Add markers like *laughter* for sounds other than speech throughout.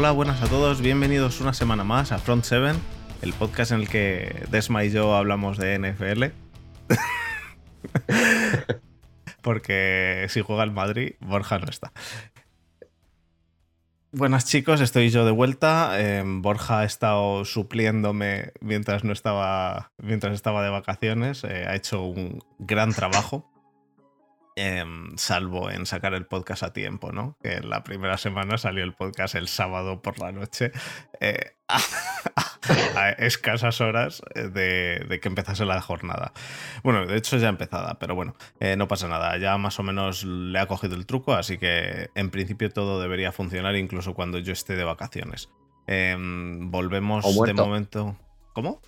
Hola, buenas a todos, bienvenidos una semana más a Front 7, el podcast en el que Desma y yo hablamos de NFL. *laughs* Porque si juega el Madrid, Borja no está. Buenas chicos, estoy yo de vuelta. Em, Borja ha estado supliéndome mientras no estaba, mientras estaba de vacaciones. Eh, ha hecho un gran trabajo. Em, salvo en sacar el podcast a tiempo, ¿no? Que en la primera semana salió el podcast el sábado por la noche, eh, *laughs* a, escasas horas de, que empezase la jornada. Bueno, de hecho ya empezada, pero bueno, eh, no pasa nada, ya más o menos le ha cogido el truco, así que en principio todo debería funcionar incluso cuando yo esté de vacaciones. Em, volvemos de momento. ¿Cómo?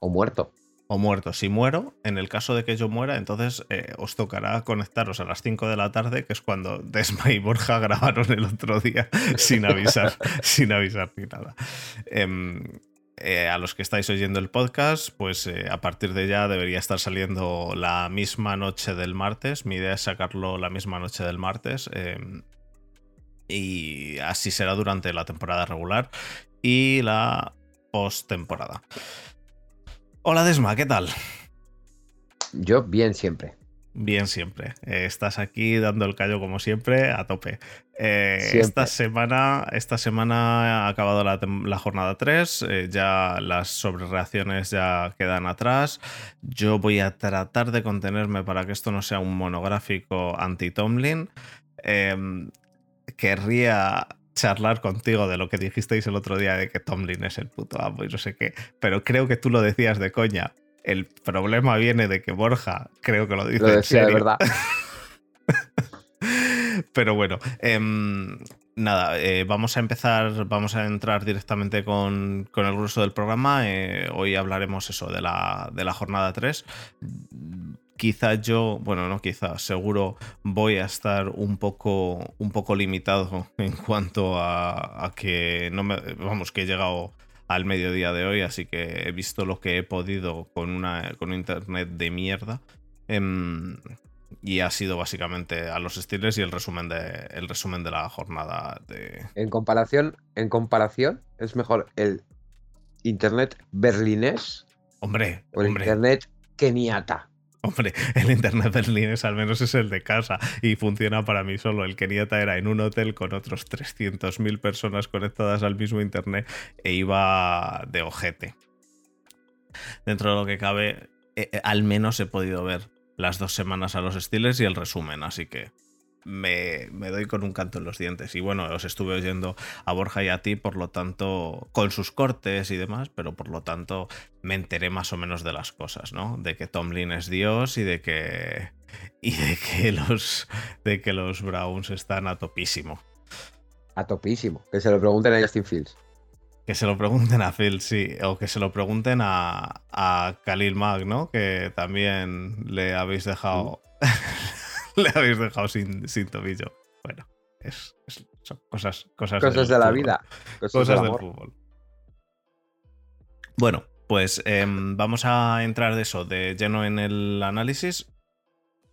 O muerto o muerto. Si muero, en el caso de que yo muera, entonces eh, os tocará conectaros a las 5 de la tarde, que es cuando *laughs* Desma y Borja *laughs* grabaron el otro día *laughs* sin avisar, sin avisar ni nada. Em, eh, a los que estáis oyendo el podcast, pues eh, a partir de ya debería estar saliendo la misma noche del martes. Mi idea es sacarlo la misma noche del martes. Em, y así será durante la temporada regular y la post-temporada. Hola Desma, ¿qué tal? Yo bien siempre. Bien siempre. Eh, estás aquí dando el callo como siempre, a tope. Eh, esta, semana, esta semana ha acabado la, jornada 3, eh, ya las sobrereacciones ya quedan atrás. Yo voy a tratar de contenerme para que esto no sea un monográfico anti-Tomlin. Em, querría charlar contigo de lo que dijisteis el otro día de que Tomlin es el puto amo y no sé qué, pero creo que tú lo decías de coña. El problema viene de que Borja, creo que lo dice de verdad. *laughs* pero bueno, em, nada, eh, vamos a empezar, vamos a entrar directamente con, el grueso del programa. Eh, hoy hablaremos eso de la, de la jornada 3 quizá yo, bueno, no quizá, seguro voy a estar un poco, un poco limitado *laughs* en cuanto a, que no me, vamos, que he llegado al mediodía de hoy, así que he visto lo que he podido con una con internet de mierda. Em, y ha sido básicamente a los Steelers y el resumen de, el resumen de la jornada de. En comparación, en comparación, es mejor el internet berlinés. Hombre, o el internet keniata. Hombre, *laughs* el internet berlinés al menos es el de casa y funciona para mí solo. El Keniata era en un hotel con otros 300.000 personas conectadas al mismo internet e iba de ojete. Dentro de lo que cabe, eh, eh, al menos he podido ver las dos semanas a los estiles y el resumen, así que me, doy con un canto en los dientes. Y bueno, os estuve oyendo a Borja y a ti, por lo tanto, con sus cortes y demás, pero por lo tanto me enteré más o menos de las cosas, ¿no? De que Tomlin es Dios y de que. Y de que los. de que los Browns están a topísimo. A topísimo. Que se lo pregunten a Justin Fields. Que se lo pregunten a Phil, sí. O que se lo pregunten a, a Khalil Mack, ¿no? Que también le habéis dejado. *laughs* *laughs* le habéis dejado sin, sin tobillo. Bueno, es, son cosas, cosas, cosas de la vida. Cosas, del, fútbol. Bueno, pues em, vamos a entrar de eso, de lleno en el análisis.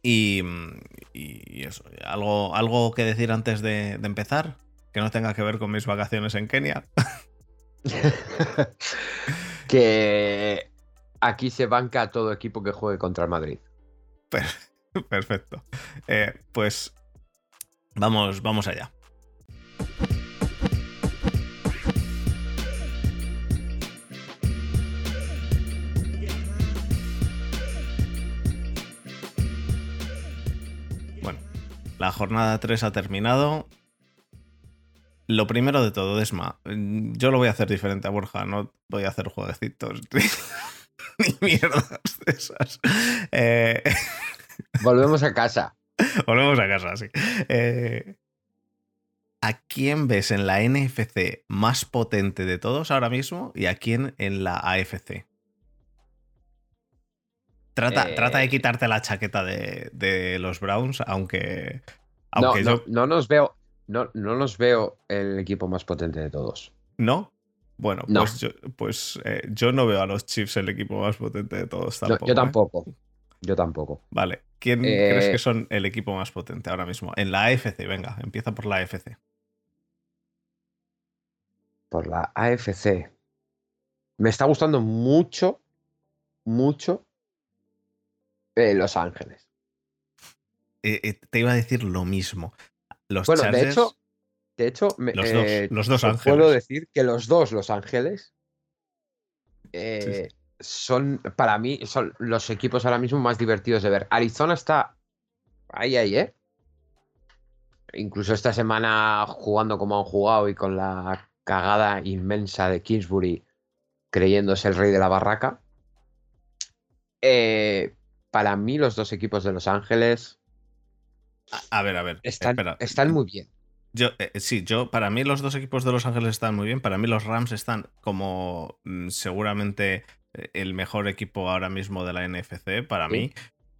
Y, y eso, ¿algo, ¿algo que decir antes de, de empezar? Que no tenga que ver con mis vacaciones en Kenia. *laughs* que aquí se banca todo equipo que juegue contra el Madrid. *laughs* Perfecto. Eh, pues vamos, vamos allá. Bueno, la jornada 3 ha terminado. Lo primero de todo, Desma, yo lo voy a hacer diferente a Borja, no voy a hacer jueguecitos *laughs* ni mierdas de esas. Eh... *laughs* Volvemos a casa. *laughs* Volvemos a casa, sí. Eh, ¿A quién ves en la NFC más potente de todos ahora mismo y a quién en la AFC? Trata, trata de eh. quitarte la chaqueta de, los Browns, aunque. aunque no, yo... no, nos veo. No, no nos veo el equipo más potente de todos. ¿No? Bueno, pues, yo, pues eh, yo no veo a los Chiefs el equipo más potente de todos tampoco. yo tampoco. Yo tampoco. Vale. ¿Quién crees que eh, son el equipo más potente ahora mismo? En la AFC, venga, empieza por la AFC. por la AFC. Me está gustando mucho, mucho eh, Los Ángeles. Eh, te iba a decir lo mismo. Los Bueno, Chargers, de hecho, de hecho, me- los dos, los dos os ángeles. puedo decir que los dos Los Ángeles son, para mí, son los equipos ahora mismo más divertidos de ver. Arizona está ahí, ahí, ¿eh? Incluso esta semana jugando como han jugado y con la cagada inmensa de Kingsbury creyéndose el rey de la barraca. Eh, para mí los dos equipos de Los Ángeles A ver, a ver. están, están muy bien. Yo, eh, sí, yo, para mí los dos equipos de Los Ángeles están muy bien. Para mí los Rams están como mm, seguramente eh, el mejor equipo ahora mismo de la NFC, para Sí. mí.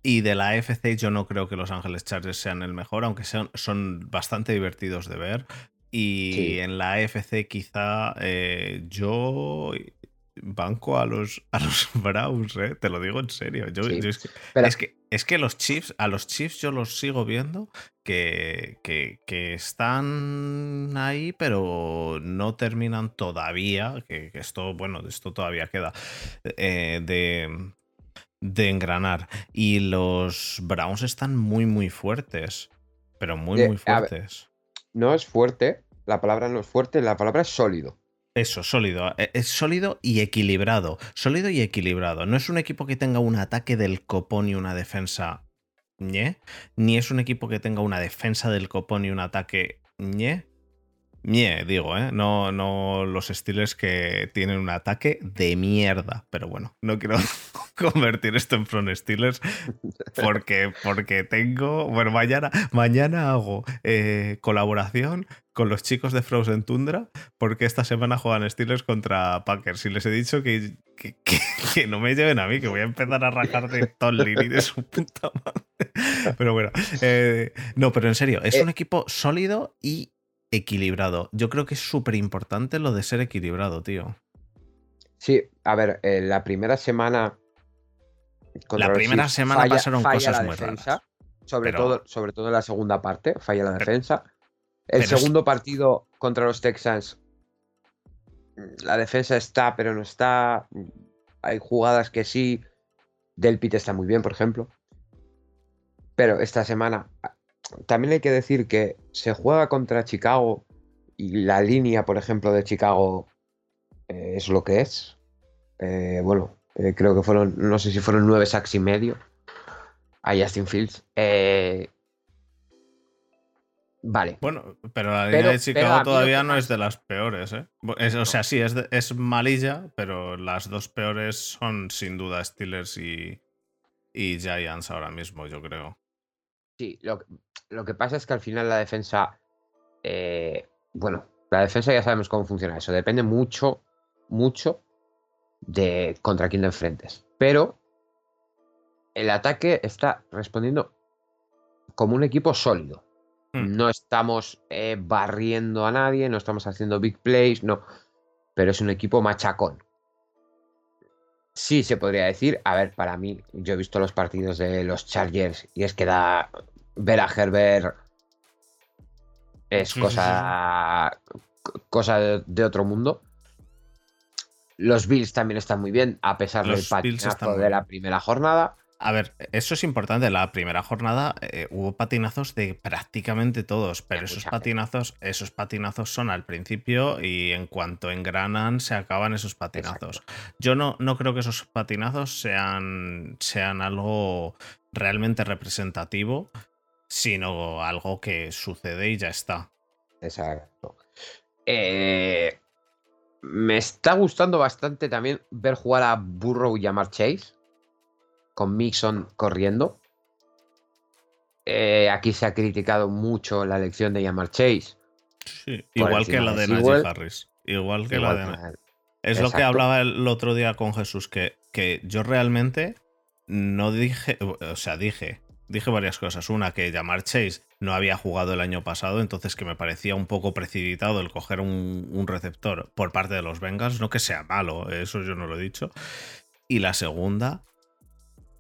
Y de la AFC yo no creo que los Ángeles Chargers sean el mejor, aunque sean, son bastante divertidos de ver. Y Sí. en la AFC quizá eh, yo banco a los, a los *laughs* Browns, ¿eh? te lo digo en serio. Yo, Sí. yo es que, Pero- es que, es que los Chiefs, a los Chiefs yo los sigo viendo que, que, que están ahí, pero no terminan todavía, que, que esto, bueno, esto todavía queda, eh, de, de engranar. Y los Browns están muy, muy fuertes, pero muy, De- muy ver. fuertes. No es fuerte, la palabra no es fuerte, la palabra es sólido. Eso, sólido. eh, Es sólido y equilibrado. Sólido y equilibrado. No es un equipo que tenga un ataque del copón y una defensa ñe, ni es un equipo que tenga una defensa del copón y un ataque ñe. Ñe, digo, ¿eh? No, no los Steelers que tienen un ataque de mierda. Pero bueno, no quiero *laughs* convertir esto en Front Steelers porque, porque tengo. Bueno, mañana, mañana hago eh, colaboración con los chicos de Frozen Tundra porque esta semana juegan Steelers contra Packers y les he dicho que, que, que- que no me lleven a mí, que voy a empezar a rajar de Tomlin y de su puta madre. Pero bueno, eh, no, pero en serio, es un equipo sólido y equilibrado. Yo creo que es súper importante lo de ser equilibrado, tío. Sí, a ver, eh, la primera semana. La primera semana pasaron falla cosas la muy defensa, raras. Sobre, Pero- todo, sobre todo en la segunda parte, falla la Pero- defensa. El pero es- segundo partido contra los Texans, mm, la defensa está, pero no está. Hay jugadas que sí. Del Pit está muy bien, por ejemplo. Pero esta semana también hay que decir que se juega contra Chicago y la línea, por ejemplo, de Chicago eh, es lo que es. Eh, bueno, eh, creo que fueron, no sé si fueron nueve sacks y medio a Justin Fields. Vale, Bueno, pero la Pero- línea de Chicago todavía no es de las peores, ¿eh? Es- o sea, sí, es, de- es malilla, pero las dos peores son sin duda Steelers y, y Giants ahora mismo, yo creo. Sí, lo, que- lo que pasa es que al final la defensa, eh, bueno, la defensa ya sabemos cómo funciona eso, depende mucho, mucho de contra quién te enfrentes. Pero el ataque está respondiendo como un equipo sólido. Hmm. No estamos eh, barriendo a nadie, no estamos haciendo big plays, no. Pero es un equipo machacón. Sí, se podría decir. A ver, para mí, yo he visto los partidos de los Chargers y es que da. Ver a Herbert es Sí, sí, cosa. cosa de, de otro mundo. Los Bills también están muy bien, a pesar Los del patinazo de la primera jornada. A ver, eso es importante. La primera jornada eh, hubo patinazos de prácticamente todos, pero esos patinazos, esos patinazos son al principio y en cuanto engranan se acaban esos patinazos. Exacto. Yo no, no creo que esos patinazos sean, sean algo realmente representativo, sino algo que sucede y ya está. Exacto. Eh, me está gustando bastante también ver jugar a Burrow y a Mar Chase. Con Mixon corriendo. Eh, aquí se ha criticado mucho la elección de Yamar Chase. Sí, igual que la de de Najee. Harris. Igual que Igual la de que Es lo que hablaba el otro día con Jesús, que, que yo realmente no dije, o sea, dije, dije varias cosas. Una, que Jamar Chase no había jugado el año pasado, entonces que me parecía un poco precipitado el coger un, un receptor por parte de los Bengals, no que sea malo, eso yo no lo he dicho. Y la segunda,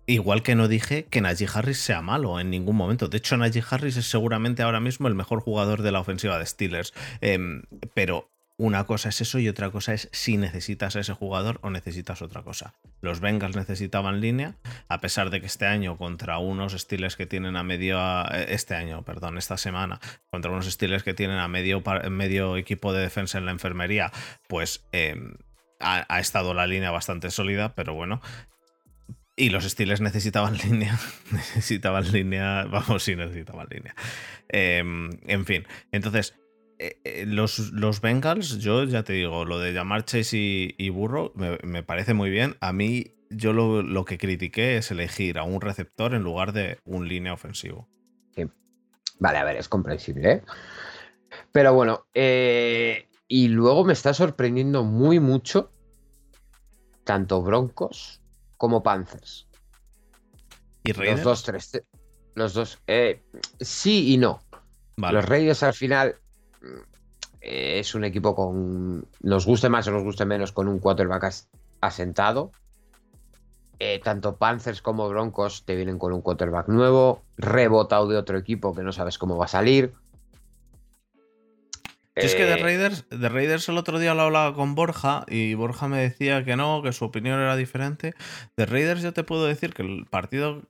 igual que no dije que Najee Harris sea malo en ningún momento. De hecho, Najee Harris es seguramente ahora mismo el mejor jugador de la ofensiva de Steelers. Em, pero una cosa es eso y otra cosa es si necesitas a ese jugador o necesitas otra cosa. Los Bengals necesitaban línea, a pesar de que este año contra unos estilos que tienen a medio, eh, este año, perdón, esta semana, contra unos estilos que tienen a medio, medio equipo de defensa en la enfermería, pues em, ha, estado la línea bastante sólida, pero bueno. Y los estilos necesitaban *laughs* línea, necesitaban línea, vamos, sí necesitaban línea. Em, en fin, entonces eh, eh, los, los, Bengals, yo ya te digo, lo de llamar Chase y, Burro me, parece muy bien. A mí, yo lo, que critiqué es elegir a un receptor en lugar de un línea ofensivo. Vale, a ver, es comprensible. ¿eh? Pero bueno, y luego me está sorprendiendo muy mucho tanto Broncos como Panthers. ¿Y Raiders? Los dos, tres. Los dos. sí y no. Los Raiders al final es un equipo con, nos guste más o nos guste menos, con un quarterback asentado. Eh, tanto Panthers como Broncos te vienen con un quarterback nuevo, rebotado de otro equipo que no sabes cómo va a salir. Es que de eh, Raiders, de Raiders el otro día lo hablaba con Borja y Borja me decía que no, que su opinión era diferente. De Raiders yo te puedo decir que el partido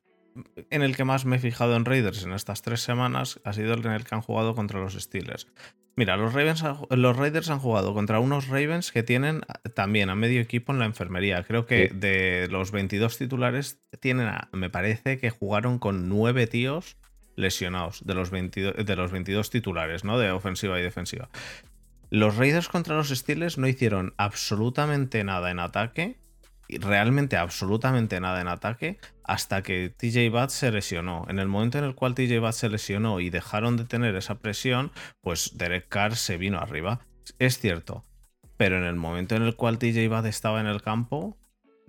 en el que más me he fijado en Raiders en estas tres semanas ha sido el en el que han jugado contra los Steelers. Mira, los, Ravens, los Raiders han jugado contra unos Ravens que tienen también a medio equipo en la enfermería. Creo que de los 22 titulares tienen, me parece que jugaron con nueve tíos lesionados de los, 22, de los 22 titulares, ¿no? De ofensiva y defensiva. Los Raiders contra los Steelers no hicieron absolutamente nada en ataque realmente absolutamente nada en ataque hasta que TJ Watt se lesionó. En el momento en el cual TJ Watt se lesionó y dejaron de tener esa presión, pues Derek Carr se vino arriba. Es cierto. Pero en el momento en el cual TJ Watt estaba en el campo,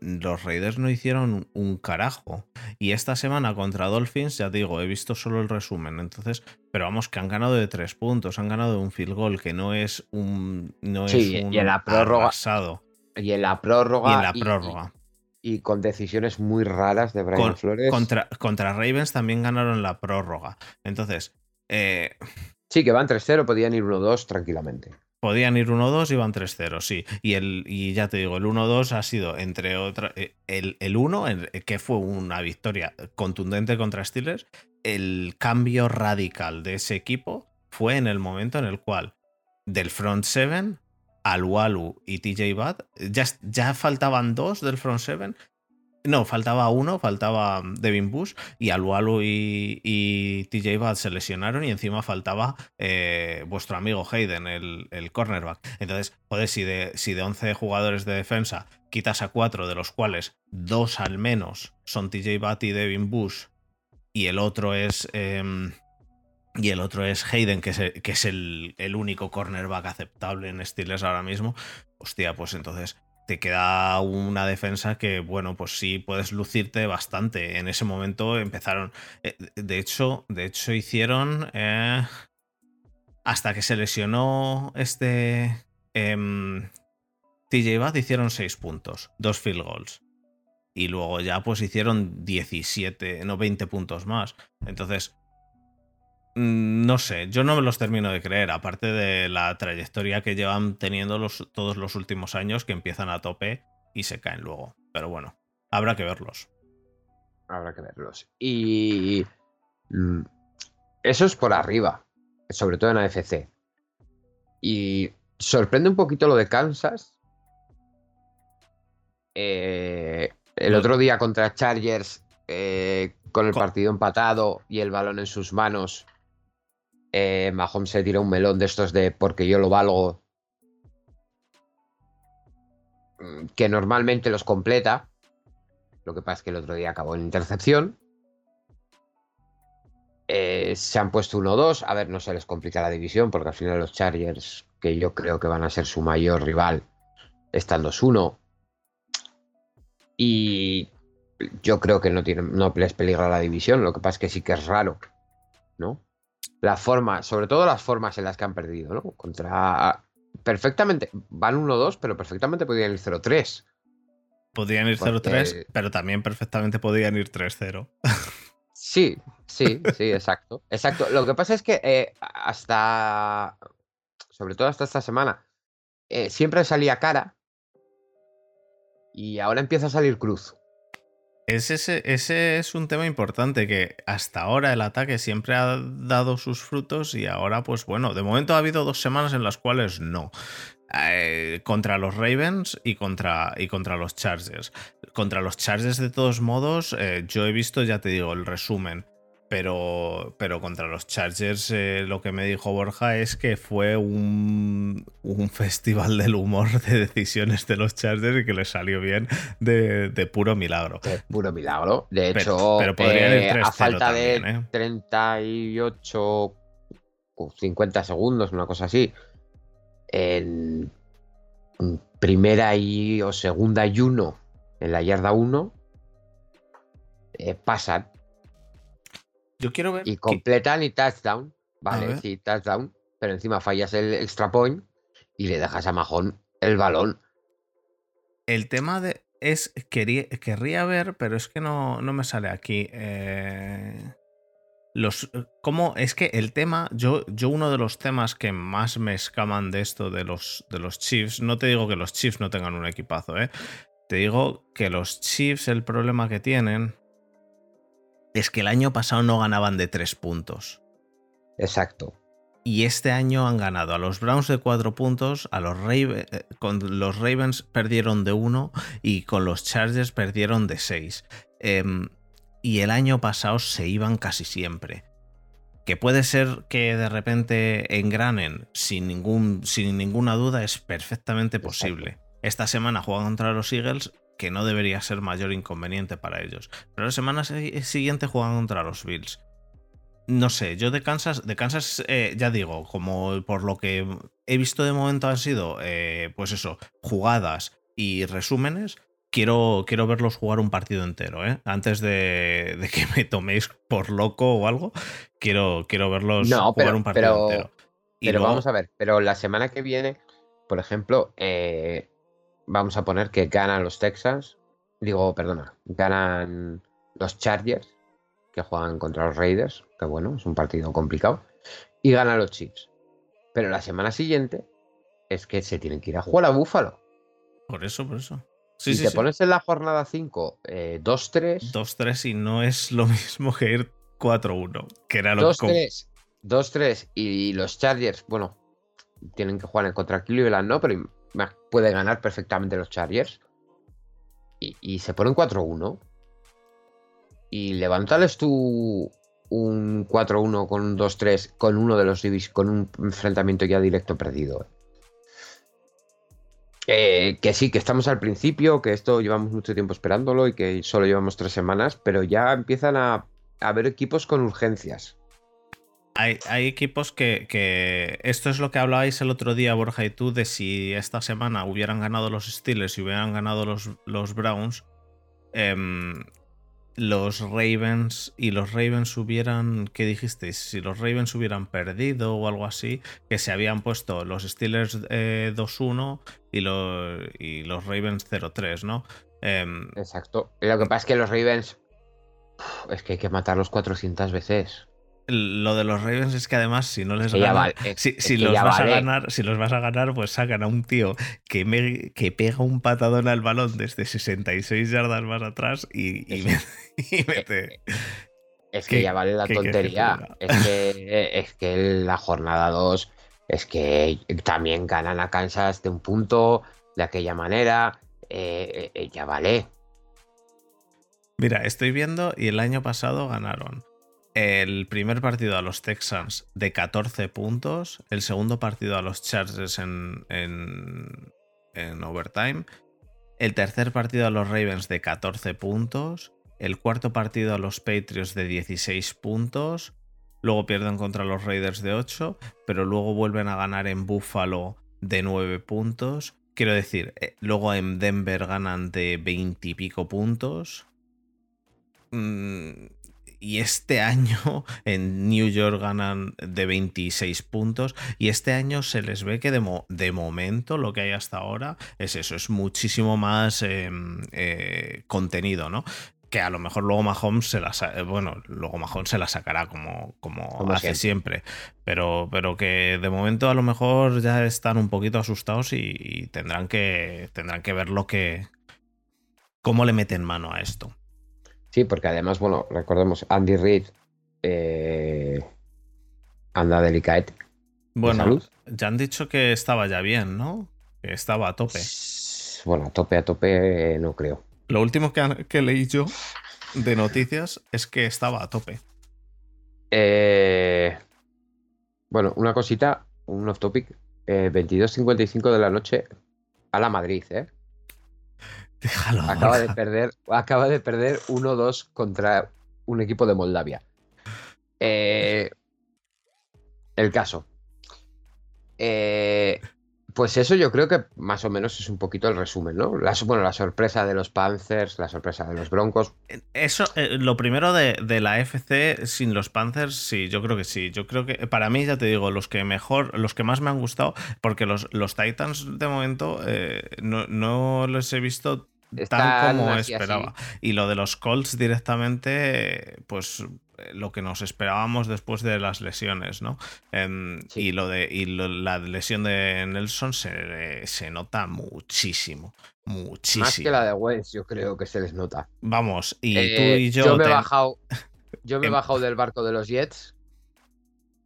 los Raiders no hicieron un carajo. Y esta semana contra Dolphins, ya digo, he visto solo el resumen. Entonces, pero vamos, que han ganado de tres puntos, han ganado de un field goal, que no es un. No es un y en la prórroga. Y en la prórroga. Y en la prórroga. Y, con decisiones muy raras de Brian Flores. Contra, contra, Ravens también ganaron la prórroga. Entonces. Eh, sí, que van 3-0, podían ir 1-2 tranquilamente. Podían ir 1-2 y van 3-0, sí. Y, el, y ya te digo, el 1-2 ha sido, entre otras. Eh, el, el 1, que fue una victoria contundente contra Steelers. El cambio radical de ese equipo fue en el momento en el cual del front 7 Alualu y TJ Bad. Ya, ya faltaban dos del front seven. No, faltaba uno, faltaba Devin Bush y Alualu y, TJ Bad se lesionaron y encima faltaba eh, vuestro amigo Hayden, el, cornerback. Entonces, joder, si de, si de 11 jugadores de defensa quitas a cuatro, de los cuales dos al menos son TJ Bad y Devin Bush, y el otro es em, y el otro es Hayden, que es el, que es el, único cornerback aceptable en Steelers ahora mismo. Hostia, pues entonces te queda una defensa que, bueno, pues sí puedes lucirte bastante. En ese momento empezaron. Eh, de hecho, de hecho, hicieron. Eh, hasta que se lesionó este. Em, TJ Bad hicieron 6 puntos, dos field goals. Y luego ya pues hicieron 17, no 20 puntos más. Entonces, no sé, yo no me los termino de creer, aparte de la trayectoria que llevan teniendo los, todos los últimos años que empiezan a tope y se caen luego. Pero bueno, habrá que verlos. Habrá que verlos. Y mm, eso es por arriba, sobre todo en AFC. Y sorprende un poquito lo de Kansas. Eh, el otro día contra Chargers, eh, con el partido empatado y el balón en sus manos, eh, Mahomes se tira un melón de estos de porque yo lo valgo. Mm, que normalmente los completa. Lo que pasa es que el otro día acabó en intercepción. Eh, se han puesto 1-2. A ver, no se les complica la división porque al final los Chargers, que yo creo que van a ser su mayor rival, están 2-1. Y yo creo que no, tienen, no les peligra la división. Lo que pasa es que sí que es raro, ¿no? La forma, sobre todo las formas en las que han perdido, ¿no? Contra. Perfectamente. Van 1-2, pero perfectamente podrían ir 0-3. Podrían ir 0-3, pero también perfectamente podrían ir 3-0. *laughs* Sí, sí, sí, exacto. Exacto. Lo que pasa es que eh, hasta. Sobre todo hasta esta semana. eh, siempre salía cara y ahora empieza a salir cruz. Ese, ese, es un tema importante, que hasta ahora el ataque siempre ha dado sus frutos y ahora, pues bueno, de momento ha habido dos semanas en las cuales no. Eh, contra los Ravens y contra, y contra los Chargers. Contra los Chargers, de todos modos, eh, yo he visto, ya te digo, el resumen. Pero, pero contra los Chargers eh, lo que me dijo Borja es que fue un, un, *laughs* festival del humor de decisiones de los Chargers y que les salió bien de, puro milagro. De puro milagro. De hecho, pero, eh, a falta de 38 o 50 segundos, una cosa así, en primera y o segunda y uno, en la yarda 1, eh, pasan yo quiero ver. Y completan y touchdown. Vale, sí, touchdown. Pero encima fallas el extra point y le dejas a Majón el balón. El tema de. Es. querría ver, pero es que no, no me sale aquí. Eh, los. ¿Cómo? Es que el tema. Yo, yo, uno de los temas que más me escaman de esto de los, de los Chiefs. No te digo que los Chiefs no tengan un equipazo, ¿eh? Te digo que los Chiefs, el problema que tienen es que el año pasado no ganaban de tres puntos. Exacto. Y este año han ganado a los Browns de cuatro puntos, a los Ravens, eh, con los Ravens perdieron de uno y con los Chargers perdieron de seis. Em, y el año pasado se iban casi siempre. Que puede ser que de repente engranen sin, ningún, sin ninguna duda es perfectamente posible. Esta semana juegan contra los Eagles que no debería ser mayor inconveniente para ellos. Pero la semana siguiente juegan contra los Bills. No sé, yo de Kansas, de Kansas eh, ya digo, como por lo que he visto de momento han sido, eh, pues eso, jugadas y resúmenes. Quiero, quiero verlos jugar un partido entero, ¿eh? Antes de, que me toméis por loco o algo, quiero, quiero verlos jugar un partido entero. pero vamos a ver, pero la semana que viene, por ejemplo, eh, vamos a poner que ganan los Texans, digo, perdona, ganan los Chargers, que juegan contra los Raiders, que bueno, es un partido complicado, y ganan los Chiefs. Pero la semana siguiente es que se tienen que ir a jugar a Búfalo. Por eso, por eso. si te pones en la jornada 5 2-3. 2-3 y no es lo *laughs* mismo que ir 4-1, que era lo 2-3. 2-3 y los Chargers, bueno, tienen que jugar en contra Cleveland, ¿no? Pero puede ganar perfectamente los Chargers. Y, se ponen 4-1. Y levantarles tú un 4-1 con un 2-3 con uno de los divis con un enfrentamiento ya directo perdido. Eh, que sí, que estamos al principio, que esto llevamos mucho tiempo esperándolo y que solo llevamos tres semanas, pero ya empiezan a haber equipos con urgencias hay, equipos que, Esto es lo que hablabais el otro día, Borja y tú, de si esta semana hubieran ganado los Steelers y hubieran ganado los, los Browns, em, los Ravens y los Ravens hubieran. ¿Qué dijisteis? Si los Ravens hubieran perdido o algo así, que se habían puesto los Steelers 2-1 eh, y, los, y los Ravens 0-3, ¿no? Em, Exacto. Lo que pasa es que los Ravens. Es que hay que matarlos 400 veces. Lo de los Ravens es que además, si no les ganan, si, los vas a ganar, si los vas a ganar, pues sacan a un tío que, me, que pega un patadón al balón desde 66 yardas más atrás y, *laughs* mete. Es que ya vale la tontería. es, que, *laughs* es que la jornada 2 es que también ganan a Kansas de un punto, de aquella manera. Eh, eh, ya vale. Mira, estoy viendo y el año pasado ganaron el primer partido a los Texans de 14 puntos, el segundo partido a los Chargers en, en, overtime, el tercer partido a los Ravens de 14 puntos, el cuarto partido a los Patriots de 16 puntos, luego pierden contra los Raiders de 8, pero luego vuelven a ganar en Buffalo de 9 puntos. Quiero decir, eh, luego en Denver ganan de 20 y pico puntos. Mm, y este año *laughs* en New York ganan de 26 puntos y este año se les ve que de, momento lo que hay hasta ahora es eso, es muchísimo más em, eh, contenido, ¿no? que a lo mejor luego Mahomes se la bueno, luego Mahomes se la sacará como, como, hace siempre. Pero, pero que de momento a lo mejor ya están un poquito asustados y, tendrán que tendrán que ver lo que cómo le meten mano a esto. Sí, porque además, bueno, recordemos, Andy Reid eh, anda delicado. Bueno, ya han dicho que estaba ya bien, ¿no? Que estaba a tope. Bueno, a tope, a tope, no creo. Lo último que, leí yo de noticias es que estaba a tope. Eh, bueno, una cosita, un off topic. 22.55 eh, de la noche a la Madrid, ¿eh? Déjalo. Acaba de perder, acaba de perder 1-2 contra un equipo de Moldavia. Eh, el caso. Eh, pues eso yo creo que más o menos es un poquito el resumen, ¿no? bueno, la sorpresa de los Panthers, la sorpresa de los Broncos. Eso, eh, lo primero de, la FC sin los Panthers, sí, yo creo que sí. Yo creo que para mí, ya te digo, los que mejor, los que más me han gustado, porque los, los Titans de momento eh, no, los he visto tan como esperaba. Y lo de los Colts directamente, pues eh, lo que nos esperábamos después de las lesiones, ¿no? Em, y lo de la lesión de Nelson se, se, nota muchísimo. Muchísimo. Más que la de Wentz, yo creo que se les nota. Vamos, y tú eh, y yo. Yo me he bajado. *laughs* Yo me he em bajado del barco de los Jets.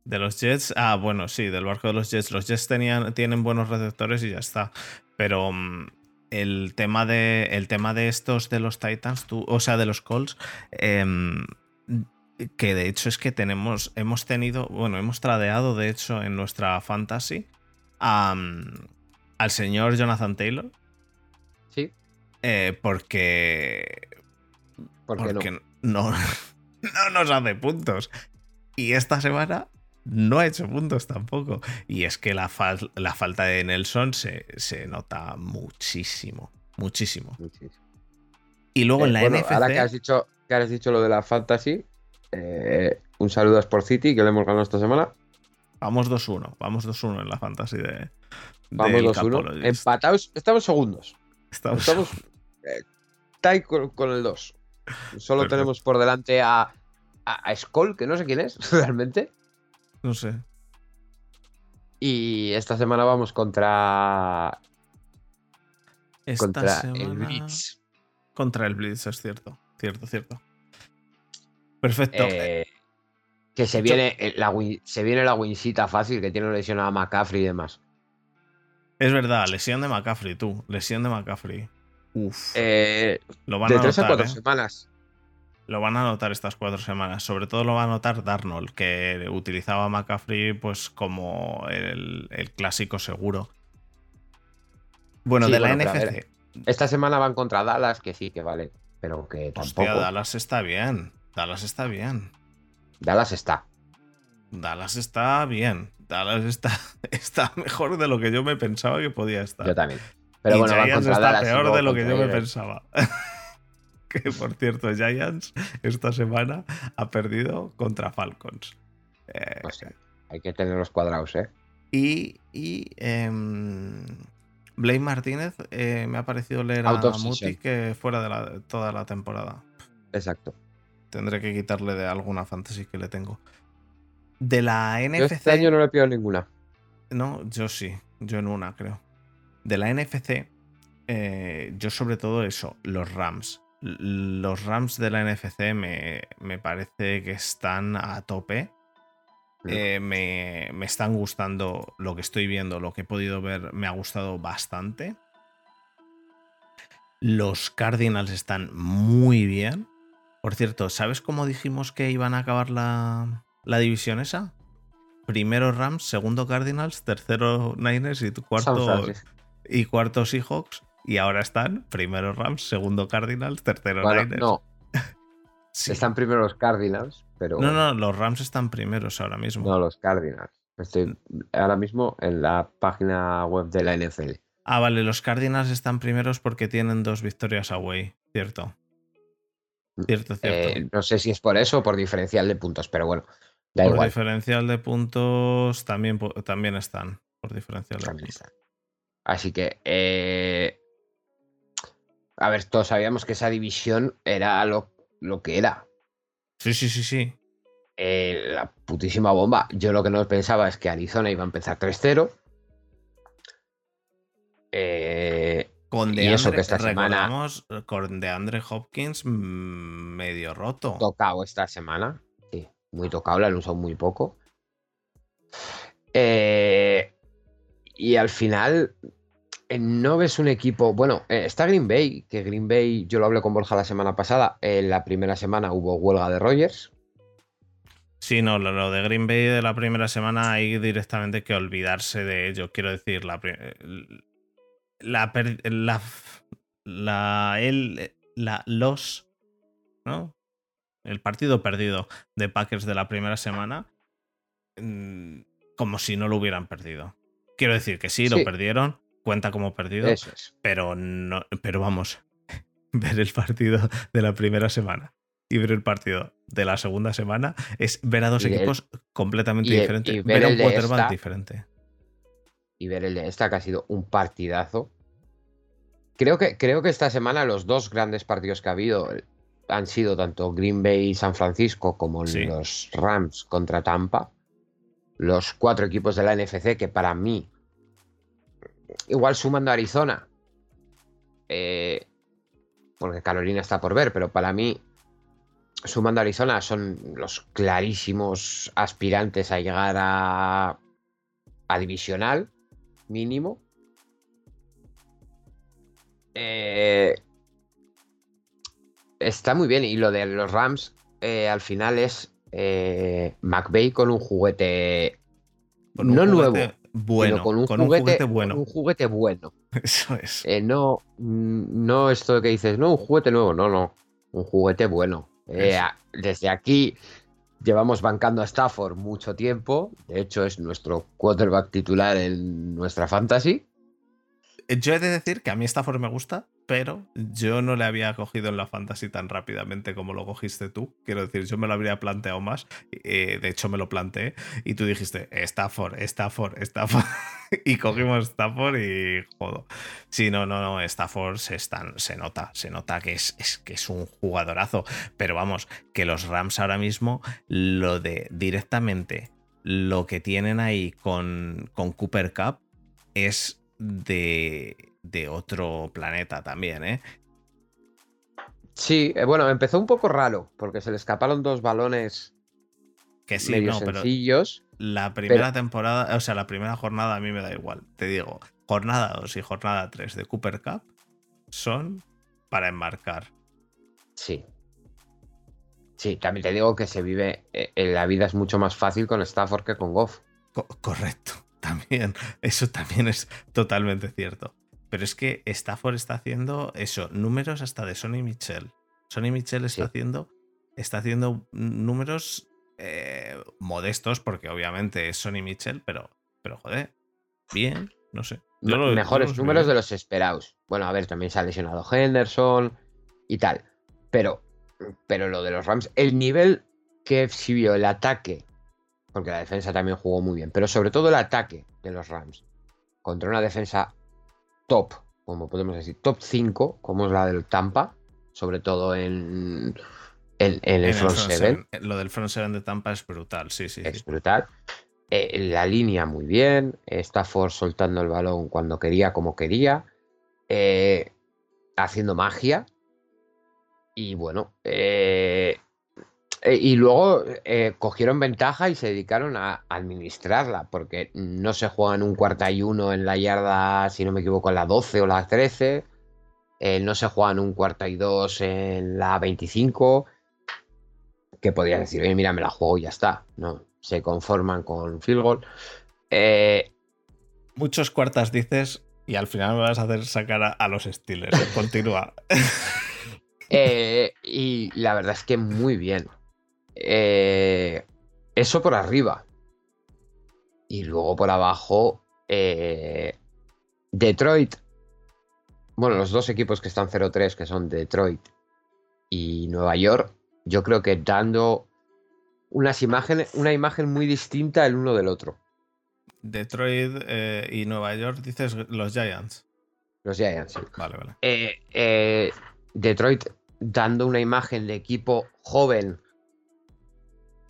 De los Jets, ah, bueno, sí, del barco de los Jets. Los Jets tenían, tienen buenos receptores y ya está. Pero mm, el tema de. El tema de estos de los Titans, tú, o sea, de los Colts. Eh, que de hecho es que tenemos, hemos tenido, bueno, hemos tradeado de hecho en nuestra fantasy al señor Jonathan Taylor. Sí. Eh, porque... porque no? *laughs* no? nos hace puntos. Y esta semana no ha hecho puntos tampoco. Y es que la, la falta de Nelson se, nota muchísimo. Muchísimo. Y luego en la eh, NFC. Ahora que has dicho, que has dicho lo de la fantasy, eh, un saludo a Sport City, que le hemos ganado esta semana. Vamos 2-1, vamos 2-1 en la fantasy de. Vamos 2-1. Empatados, estamos segundos. Estamos, estamos eh, con, el 2. Solo tenemos por delante a, a, Skoll, que no sé quién es *laughs* realmente. No sé. Y esta semana vamos contra. contra el Blitz. Contra el Blitz, es cierto. Cierto, cierto. Perfecto. Eh, que se viene, la, se viene la wincita fácil, que tiene lesión a McCaffrey y demás. Es verdad, lesión de McCaffrey, tú. Lesión de McCaffrey. Uf. Eh, lo van de a tres a cuatro ¿eh? semanas. Lo van a notar estas cuatro semanas. Sobre todo lo va a notar Darnold, que utilizaba a McCaffrey pues como el, clásico seguro. Bueno, de la NFC. esta semana van contra Dallas, que sí, que vale. Pero que tampoco. Hostia, Dallas está bien. Dallas está bien. Dallas está. Dallas está bien. Dallas está, *laughs* está mejor de lo que yo me pensaba que podía estar. Yo también. Pero bueno, Giants está peor de lo que yo me pensaba. *laughs* que *laughs* por cierto, Giants esta semana ha perdido contra Falcons. Eh, hay que tener los cuadrados, ¿eh? Y, y em, Blake Martínez eh, me ha parecido leer a Muti que fuera de la, toda la temporada. Exacto. Tendré que quitarle de alguna fantasy que le tengo. De la NFC. Yo este año no le pido ninguna. No, yo sí. Yo en una, creo. De la NFC, eh, yo sobre todo eso, los Rams. Los Rams de la NFC me, me parece que están a tope. Eh, me, me, están gustando lo que estoy viendo, lo que he podido ver, me ha gustado bastante. Los Cardinals están muy bien. Por cierto, ¿sabes cómo dijimos que iban a acabar la, división esa? Primero Rams, segundo Cardinals, tercero Niners y cuarto, y cuarto Seahawks. Y ahora están primero Rams, segundo Cardinals, tercero Niners. No. *laughs* Están primero los Cardinals, pero. No, no, los Rams están primeros ahora mismo. No, los Cardinals. Estoy ahora mismo en la página web de la NFL. Ah, vale, los Cardinals están primeros porque tienen dos victorias away, ¿cierto? Cierto, cierto. Eh, no sé si es por eso o por diferencial de puntos, pero bueno, da por diferencial de puntos también, también están. Por diferencial de puntos. Así que, eh, a ver, todos sabíamos que esa división era lo lo que era. Sí, sí, sí, sí. Eh, la putísima bomba. Yo lo que no pensaba es que Arizona iba a empezar 3-0. Eh, con y eso que esta semana. Con DeAndre Hopkins mm, medio roto. tocado esta semana. Sí, muy tocado, la han usado muy poco. Eh, y al final, no ves un equipo. Bueno, eh, está Green Bay, que Green Bay, yo lo hablé con Borja la semana pasada. En la primera semana hubo huelga de Rogers. Sí, no, lo, lo de Green Bay de la primera semana hay directamente que olvidarse de ello. Quiero decir, la, la, la, la, el, la, los, ¿no? El partido perdido de Packers de la primera semana, mm, como si no lo hubieran perdido. Quiero decir que sí, lo Sí. perdieron, cuenta como perdido, Eso es. pero no, pero vamos, *laughs* ver el partido de la primera semana y ver el partido de la segunda semana es ver a dos Y el- equipos completamente el- diferentes, y ver, ver a un quarterback esta- diferente. y ver el de esta que ha sido un partidazo. Creo que, creo que esta semana los dos grandes partidos que ha habido han sido tanto Green Bay y San Francisco como Sí. los Rams contra Tampa. Los cuatro equipos de la NFC que para mí, igual sumando a Arizona, eh, porque Carolina está por ver, pero para mí, sumando a Arizona, son los clarísimos aspirantes a llegar a, a divisional mínimo. Eh, está muy bien. Y lo de los Rams eh, al final es McVay con un juguete un no juguete nuevo, bueno, sino con un, con un juguete, bueno. un juguete bueno. *laughs* Eso es. Eh, no, mm, no esto que dices, no, un juguete nuevo, no, no, un juguete bueno. Eh, desde aquí llevamos bancando a Stafford mucho tiempo, de hecho es nuestro quarterback titular en nuestra fantasy. Yo he de decir que a mí Stafford me gusta, pero yo no le había cogido en la fantasy tan rápidamente como lo cogiste tú. Quiero decir, yo me lo habría planteado más. eh, de hecho, me lo planteé y tú dijiste Stafford, Stafford, Stafford. *laughs* y cogimos Stafford y jodo. Sí, no, no, no. Stafford se, están, se nota, se nota que es, es que es un jugadorazo. Pero vamos, que los Rams ahora mismo, lo de directamente lo que tienen ahí con, con Cooper Cup es de, de otro planeta también, ¿eh? Sí, eh, bueno, empezó un poco raro, porque se le escaparon dos balones Que sí, medio no, pero sencillos. la primera temporada, o sea, la primera jornada a mí me da igual. Te digo, jornada 2 y jornada 3 de Cooper Cup son para enmarcar. Sí. Sí, también te digo que se vive, eh, eh, la vida es mucho más fácil con Stafford que con Goff. Co- correcto, *laughs* también. Eso también es totalmente cierto. Pero es que Stafford está haciendo eso, números hasta de Sonny Michel. Sonny Michel está Sí. haciendo. Está haciendo números eh, modestos, porque obviamente es Sonny Michel, pero, pero joder, bien, no sé. Lo- mejores números de los esperados. Bueno, a ver, también se ha lesionado Henderson y tal. Pero, pero lo de los Rams, el nivel que exhibió el ataque, porque la defensa también jugó muy bien, pero sobre todo el ataque de los Rams contra una defensa top, como podemos decir, top 5, como es la del Tampa, sobre todo en, en, en el En el front front seven. seven. Lo del front seven de Tampa es brutal, sí, sí. sí. Es brutal. Eh, la línea muy bien. Stafford soltando el balón cuando quería, como quería. eh, haciendo magia. Y bueno. eh, y luego eh, cogieron ventaja y se dedicaron a administrarla. Porque no se juegan un cuarta y uno en la yarda, si no me equivoco, en la 12 o la 13. eh, no se juegan un cuarta y dos en la 25 que podrías decir, oye, mira, me la juego y ya está. No, se conforman con field goal. Eh, Muchos cuartas dices y al final me vas a hacer sacar a, a los Steelers. Continúa. *laughs* eh, y la verdad es que muy bien. Eh, eso por arriba. Y luego por abajo, eh, Detroit. Bueno, los dos equipos que están 0-3, que son Detroit y Nueva York, yo creo que dando unas imágenes, una imagen muy distinta el uno del otro. Detroit eh, y Nueva York dices los Giants. Los Giants, sí. Vale, vale. Eh, eh, Detroit dando una imagen de equipo joven,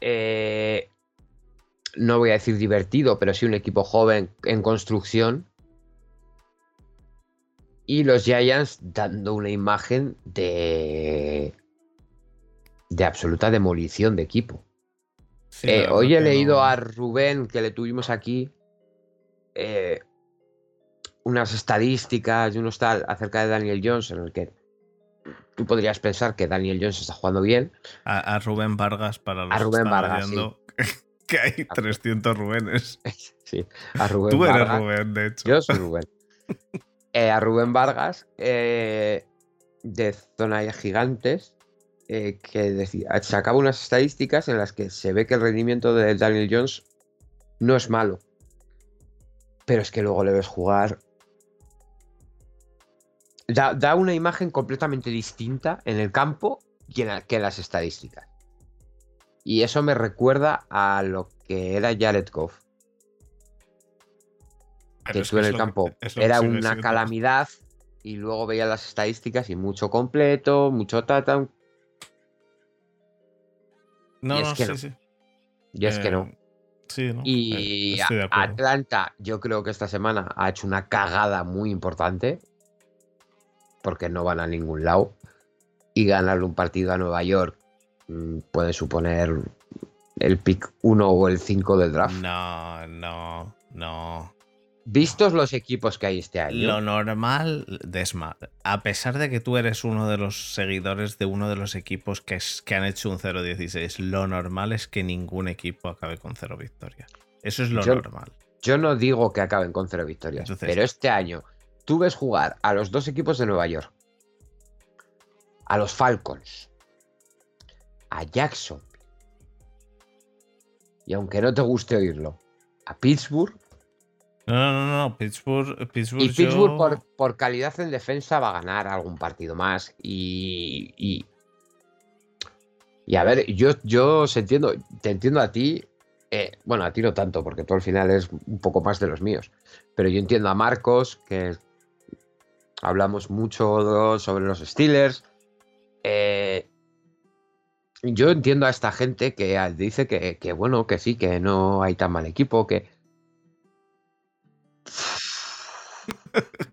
eh, no voy a decir divertido, pero sí un equipo joven en construcción. Y los Giants dando una imagen de, de absoluta demolición de equipo. Sí, Eh, hoy he leído no- a Rubén, que le tuvimos aquí, eh, unas estadísticas y unos tal acerca de Daniel Jones, en el que tú podrías pensar que Daniel Jones está jugando bien. A, a Rubén Vargas para los A Rubén que Vargas, *laughs* que hay 300 Rubenes. *laughs* Sí, a Rubén Tú eres Vargas. Rubén, de hecho. Yo soy Rubén. *laughs* Eh, a Rubén Vargas, eh, de Zona de Gigantes, eh, que decía, sacaba unas estadísticas en las que se ve que el rendimiento de Daniel Jones no es malo. Pero es que luego le ves jugar. Da, da una imagen completamente distinta en el campo que en, la- que en las estadísticas. Y eso me recuerda a lo que era Jared Goff que en el campo que era una calamidad y luego veía las estadísticas y mucho completo, mucho tata. No, y es no, que sí, no. sí. Y es que Eh, no. Sí, ¿no? Y Eh. Atlanta, yo creo que esta semana ha hecho una cagada muy importante. Porque no van a ningún lado. Y ganarle un partido a Nueva York mm, puede suponer el pick 1 o el 5 del draft. No, no, no. Vistos los equipos que hay este año. Lo normal, Desma, a pesar de que tú eres uno de los seguidores de uno de los equipos que, es- que han hecho un 0-16, lo normal es que ningún equipo acabe con cero victorias. Eso es lo Yo- normal. Yo no digo que acaben con cero victorias, Entonces- pero este año tú ves jugar a los dos equipos de Nueva York, a los Falcons, a Jackson, y aunque no te guste oírlo, a Pittsburgh, No, no, no, no, Pittsburgh, Pittsburgh, y Pittsburgh yo- por, por calidad en defensa va a ganar algún partido más, y... y... y a ver, yo, yo entiendo, te entiendo a ti, eh, bueno, a ti no tanto, porque tú al final es un poco más de los míos. Pero yo entiendo a Marcos, que hablamos mucho sobre los Steelers. Eh, yo entiendo a esta gente que dice que, que, bueno, que sí, que no hay tan mal equipo, que. *laughs*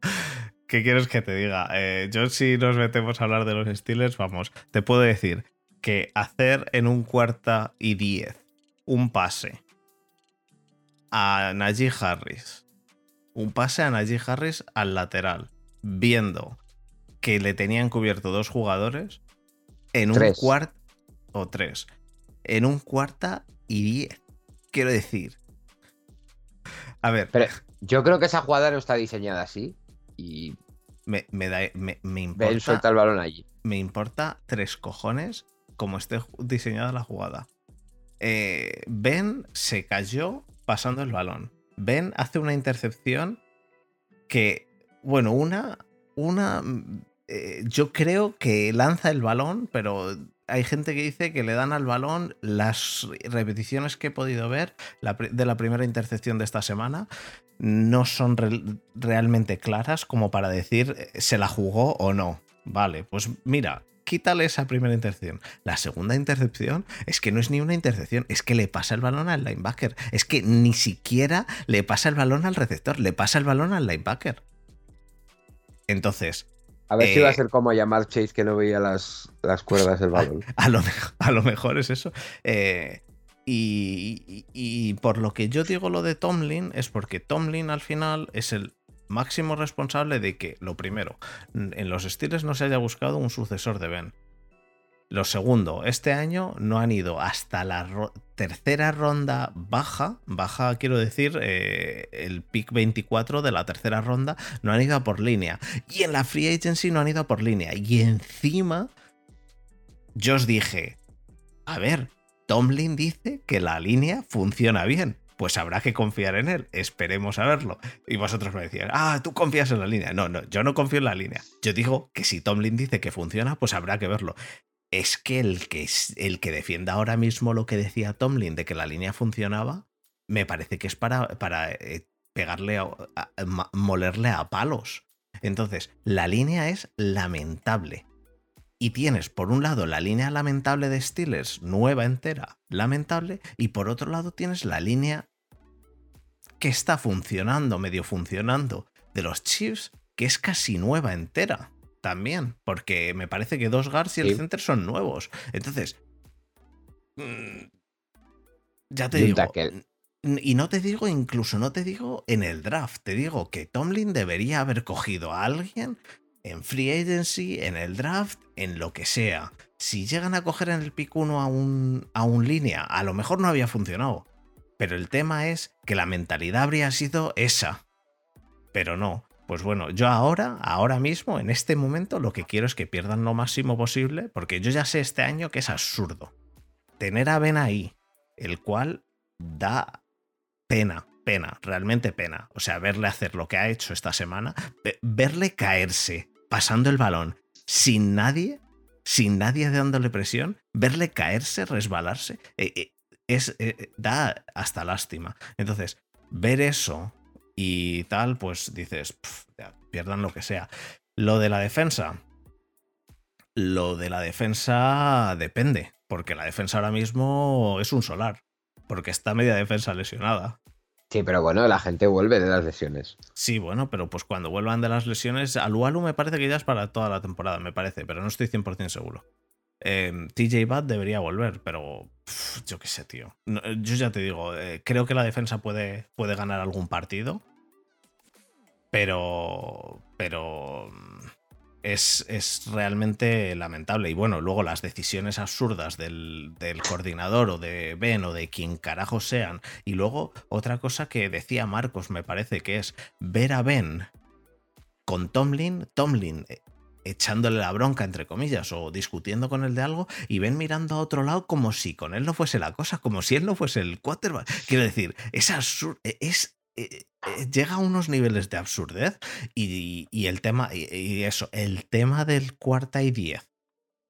¿Qué quieres que te diga? Eh, yo si nos metemos a hablar de los Steelers, vamos, te puedo decir que hacer en un cuarta y diez un pase a Najee Harris, un pase a Najee Harris al lateral, viendo que le tenían cubierto dos jugadores en un cuarto o tres, en un cuarta y diez. Quiero decir, a ver, Pero yo creo que esa jugada no está diseñada así. Y me, me da, me, importa. suelta el balón allí. me importa tres cojones como esté diseñada la jugada. Eh, ben se cayó pasando el balón. Ben hace una intercepción que, bueno, una, una, mm, eh, yo creo que lanza el balón, pero hay gente que dice que le dan al balón las repeticiones que he podido ver de la primera intercepción de esta semana no son re- realmente claras como para decir eh, se la jugó o no. Vale, pues mira, quítale esa primera intercepción. La segunda intercepción es que no es ni una intercepción, es que le pasa el balón al linebacker. Es que ni siquiera le pasa el balón al receptor, le pasa el balón al linebacker. Entonces, A ver si va a Eh, ser como llamar Chase que no veía las, las cuerdas del balón. *laughs* a lo, a lo mejor es eso. Eh, y, y- y por lo que yo digo lo de Tomlin es porque Tomlin al final es el máximo responsable de que, lo primero, en los Steelers no se haya buscado un sucesor de Ben. Lo segundo, este año no han ido hasta la tercera ronda baja, baja quiero decir eh, el pick 24 de la tercera ronda, no han ido por línea. Y en la free agency no han ido por línea. Y encima yo os dije, a ver, Tomlin dice que la línea funciona bien. Pues habrá que confiar en él. Esperemos a verlo. Y vosotros me decíais, ah, tú confías en la línea. No, no, yo no confío en la línea. Yo digo que si Tomlin dice que funciona, pues habrá que verlo. Es que el que, el que defienda ahora mismo lo que decía Tomlin de que la línea funcionaba, me parece que es para, para eh, pegarle, a, molerle a palos. Entonces, la línea es lamentable. Y tienes, por un lado, la línea lamentable de Steelers, nueva entera, lamentable, y por otro lado tienes la línea que está funcionando, medio funcionando, de los Chiefs, que es casi nueva entera también, porque me parece que dos guards y el center son nuevos. Entonces, mm, ya te digo, y no te digo, incluso no te digo en el draft, te digo que Tomlin debería haber cogido a alguien en free agency, en el draft, en lo que sea. Si llegan a coger en el pick 1 a un, a un línea, a lo mejor no había funcionado. Pero el tema es que la mentalidad habría sido esa. Pero no. Pues bueno, yo ahora, ahora mismo, en este momento, lo que quiero es que pierdan lo máximo posible, porque yo ya sé este año que es absurdo. Tener a Ben ahí, el cual da pena, pena, realmente pena. O sea, verle hacer lo que ha hecho esta semana, verle caerse pasando el balón sin nadie, sin nadie dándole presión, verle caerse, resbalarse, eh, eh, es, eh, da hasta lástima. Entonces, ver eso y tal, pues dices, pierdan lo que sea. Lo de la defensa. Lo de la defensa depende, porque la defensa ahora mismo es un solar porque está media defensa lesionada. Sí, pero bueno, la gente vuelve de las lesiones. Sí, bueno, pero pues cuando vuelvan de las lesiones, Alualu me parece que ya es para toda la temporada, me parece, pero no estoy 100% seguro. Em, TJ Bat debería volver, pero yo qué sé, tío. yo ya te digo, eh, creo que la defensa puede, puede ganar algún partido, pero, pero es, realmente lamentable. Y bueno, luego las decisiones absurdas del, coordinador o de Ben o de quien carajo sean. Y luego otra cosa que decía Marcos, me parece que es ver a Ben con Tomlin, Tomlin eh, echándole la bronca, entre comillas, o discutiendo con él de algo, y Ben mirando a otro lado como si con él no fuese la cosa, como si él no fuese el quarterback. Quiero decir, es absurdo, es eh, eh, llega a unos niveles de absurdez y, el tema, y, eso, el tema del cuarta y diez,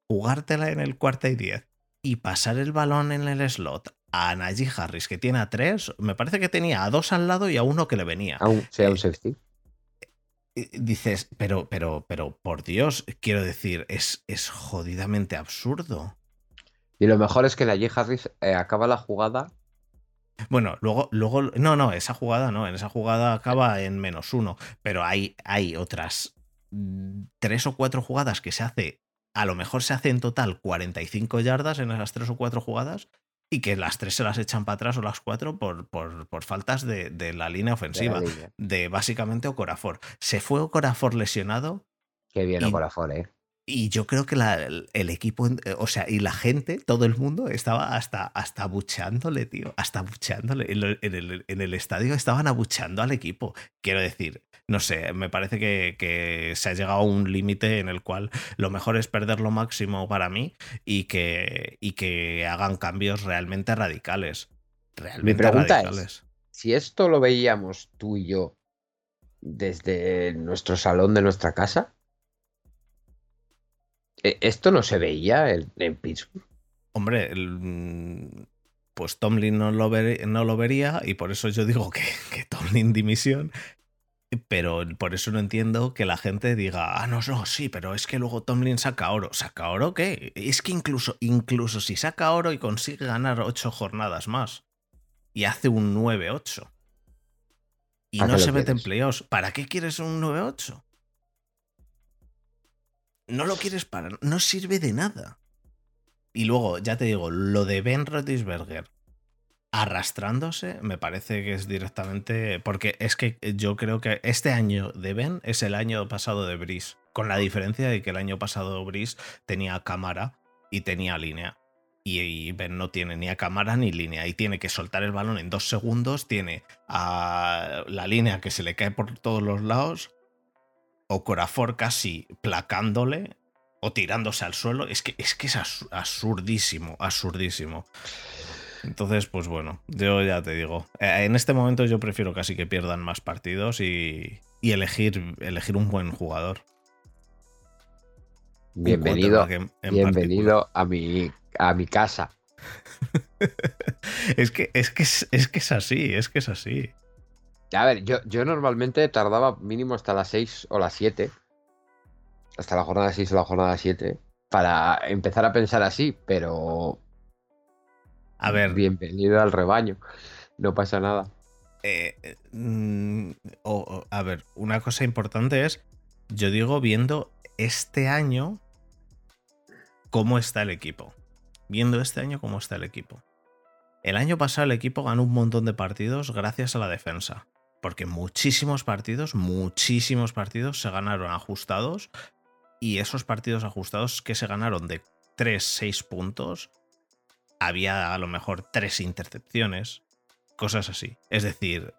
jugártela en el cuarta y diez y pasar el balón en el slot a Najee Harris, que tiene a tres, me parece que tenía a dos al lado y a uno que le venía. Sea un eh, safety. Dices, pero, pero, pero, por Dios, quiero decir, es, es jodidamente absurdo. Y lo mejor es que Najee Harris acaba la jugada bueno, luego, luego, no, no, esa jugada no, en esa jugada acaba en menos uno, pero hay, hay otras mm, tres o cuatro jugadas que se hace, a lo mejor se hace en total 45 yardas en esas tres o cuatro jugadas y que las tres se las echan para atrás o las cuatro por, por, por faltas de, de, la línea ofensiva, de, básicamente Ocorafor. Se fue Ocorafor lesionado. Qué bien Ocorafor, eh. Y yo creo que el equipo, eh, o sea, y la gente, todo el mundo estaba hasta, hasta abucheándole, tío, hasta abucheándole. En, el, estadio estaban abucheando al equipo. Quiero decir, no sé, me parece que, se ha llegado a un límite en el cual lo mejor es perder lo máximo para mí y que, y que hagan cambios realmente radicales. Realmente Mi pregunta radicales. Es, si esto lo veíamos tú y yo desde nuestro salón de nuestra casa, e, ¿Esto no se veía en, Pittsburgh? Hombre, pues Tomlin no lo, no lo, vería y por eso yo digo que, que, Tomlin dimisión. Pero por eso no entiendo que la gente diga, ah, no, no, sí, pero es que luego Tomlin saca oro. ¿Saca oro qué? Es que incluso, incluso si saca oro y consigue ganar ocho jornadas más y hace un 9-8 y no se mete en playoffs, ¿para qué quieres un 9-8? no lo quieres para, no sirve de nada. Y luego, ya te digo, lo de Ben Roethlisberger arrastrándose, me parece que es directamente. Porque es que yo creo que este año de Ben es el año pasado de Brice. Con la diferencia de que el año pasado Brice tenía cámara y tenía línea. Y Ben no tiene ni a cámara ni línea. Y tiene que soltar el balón en dos segundos. Tiene a la línea que se le cae por todos los lados o Corafor casi placándole o tirándose al suelo. Es que es, que es absurdísimo, absurdísimo. Entonces, pues bueno, yo ya te digo, eh, en este momento yo prefiero casi que pierdan más partidos y, elegir, elegir un buen jugador. Bienvenido, bienvenido a mi, a mi casa. *laughs* es, que, es, que es que es así, es que es así. A ver, yo, yo normalmente tardaba mínimo hasta las 6 o las 7. Hasta la jornada 6 o la jornada 7. para empezar a pensar así, pero. A ver. Bienvenido al rebaño. No pasa nada. Eh, eh, mm, a ver, una cosa importante es, yo digo viendo este año cómo está el equipo. Viendo este año cómo está el equipo. El año pasado el equipo ganó un montón de partidos gracias a la defensa. Porque muchísimos partidos, muchísimos partidos se ganaron ajustados. Y esos partidos ajustados que se ganaron de 3, 6 puntos, había a lo mejor 3 intercepciones, cosas así. Es decir,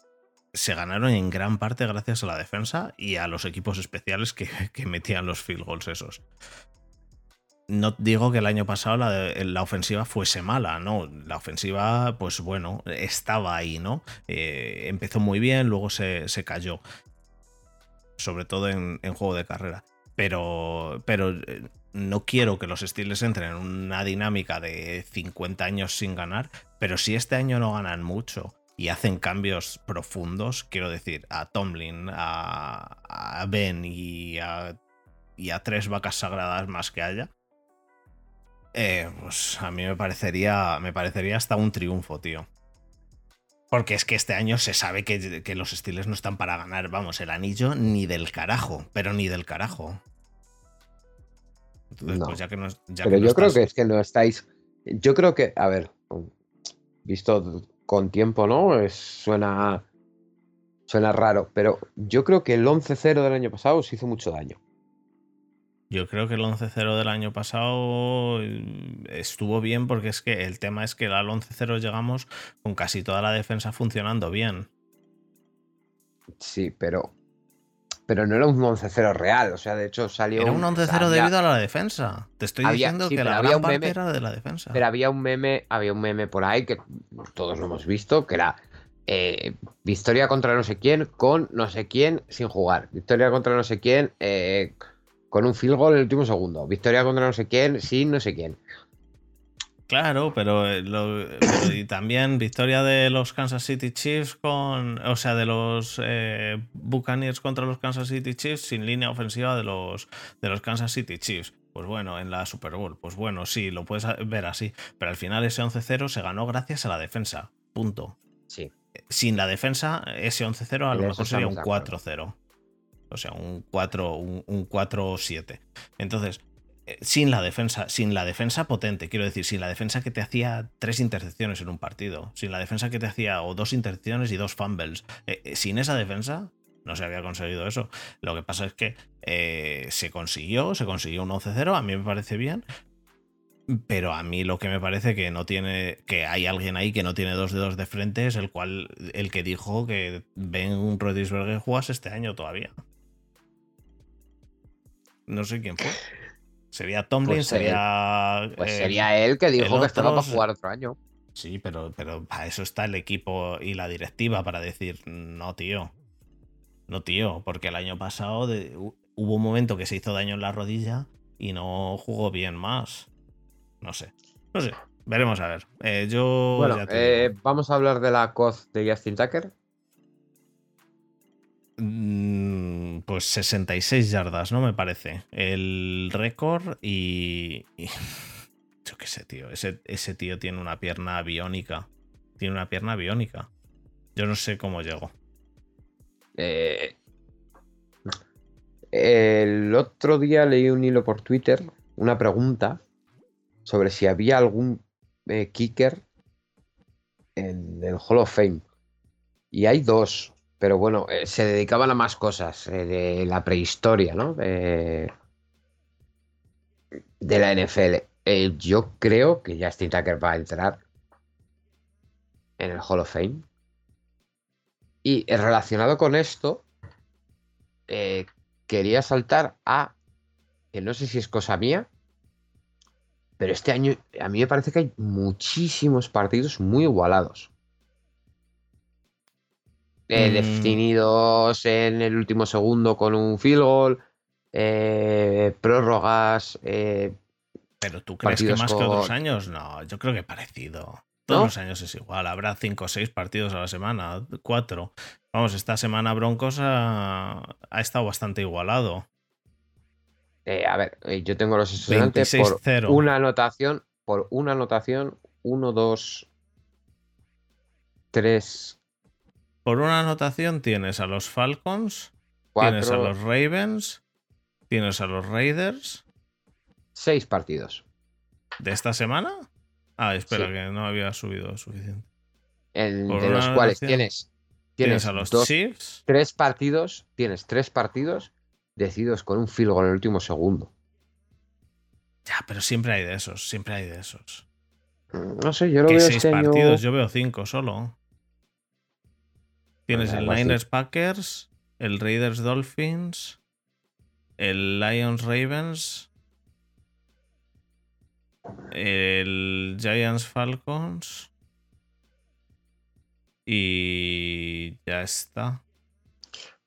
se ganaron en gran parte gracias a la defensa y a los equipos especiales que, *laughs* metían los field goals esos. No digo que el año pasado la, ofensiva fuese mala, no. La ofensiva, pues bueno, estaba ahí, ¿no? Eh, empezó muy bien, luego se, cayó. Sobre todo en, juego de carrera. Pero, pero eh, no quiero que los Steelers entren en una dinámica de 50 años sin ganar, pero si este año no ganan mucho y hacen cambios profundos, quiero decir, a Tomlin, a, Ben y a, tres vacas sagradas más que haya, eh, pues a mí me parecería, me parecería hasta un triunfo, tío. Porque es que este año se sabe que, los Steelers no están para ganar, vamos, el anillo ni del carajo, pero ni del carajo. Pues ya que no, pero yo creo que es que no estáis. Yo creo que, a ver, visto con tiempo, ¿no? Es, suena, suena raro, pero yo creo que el 11-0 del año pasado os hizo mucho daño. Yo creo que el 11-0 del año pasado mm, estuvo bien porque es que el tema es que al 11-0 llegamos con casi toda la defensa funcionando bien. Sí, pero pero no era un 11-0 real. O sea, de hecho salió. Era un 11-0 debido a la defensa. Te estoy diciendo que la gran parte era de la defensa. Pero había un meme, había un meme por ahí que todos lo hemos visto, que era eh, victoria contra no sé quién con no sé quién sin jugar. Victoria contra no sé quién eh, con un field goal en el último segundo. Victoria contra no sé quién sin no sé quién. Claro, pero, eh, y también victoria de los Kansas City Chiefs con, o sea, de los eh, Buccaneers contra los Kansas City Chiefs sin línea ofensiva de los, de los Kansas City Chiefs. Pues bueno, en la Super Bowl, pues bueno, sí, lo puedes ver así, pero al final ese 11-0 se ganó gracias a la defensa, punto. Sí. Sin la defensa, ese 11-0 a lo mejor sería un 4-0. O sea, un 4, un, un 4-7. Entonces, sin la defensa, sin la defensa potente, quiero decir, sin la defensa que te hacía tres intercepciones en un partido, sin la defensa que te hacía o dos intercepciones y dos fumbles, eh, eh, sin esa defensa no se había conseguido eso. Lo que pasa es que se consiguió, se consiguió un 11-0, a mí me parece bien, pero a mí lo que me parece que no tiene, que hay alguien ahí que no tiene dos dedos de frente es el cual, el que dijo que Ben Rodisberger jugase este año todavía. No sé quién fue. Sería Tomlin, pues sería. pues sería él que dijo que estaba para jugar otro año. Sí, pero, pero para eso está el equipo y la directiva, para decir, no, tío. No, tío, porque el año pasado hubo un momento que se hizo daño en la rodilla y no jugó bien más. No sé. No sé. Veremos a ver. Eh, yo. Bueno, eh, vamos a hablar de la COZ de Justin Tucker. Mm, pues 66 yardas, ¿no? Me parece. El récord y, *laughs* Yo qué sé, tío. Ese, ese, tío tiene una pierna biónica. Tiene una pierna biónica. Yo no sé cómo llegó. Eh, el otro día leí un hilo por Twitter, una pregunta sobre si había algún eh, kicker en el Hall of Fame. Y hay dos. Pero bueno, eh, se dedicaban a más cosas eh, de la prehistoria, ¿no? de la NFL. Eh, yo creo que Justin Tucker va a entrar en el Hall of Fame. Y relacionado con esto, quería saltar a, que no sé si es cosa mía, pero este año a mí me parece que hay muchísimos partidos muy igualados. Eh, mm. definidos en el último segundo con un field goal, eh, prórrogas. Eh, Pero tú crees que más que otros años, no, yo creo que parecido. Todos los años es igual, habrá cinco o seis partidos a la semana, cuatro. Vamos, esta semana Broncos ha, estado bastante igualado. Eh, a ver, yo tengo los estudiantes por 26-0. una anotación, por una anotación, 1, 2, 3, Por una anotación tienes a los Falcons, tienes a 4, los Ravens, tienes a los Raiders. 6 partidos. ¿De esta semana? Ah, espera, Sí. que no había subido suficiente. Por de los cuales tienes, Tienes, tienes a los dos, Chiefs. tres partidos, tienes tres partidos decididos con un field goal en el último segundo. Ya, pero siempre hay de esos, siempre hay de esos. Mm, No sé, yo lo Que veo seis este año. partidos, yo veo cinco solo. Tienes el así. Niners Packers, el Raiders Dolphins, el Lions Ravens, el Giants Falcons y ya está.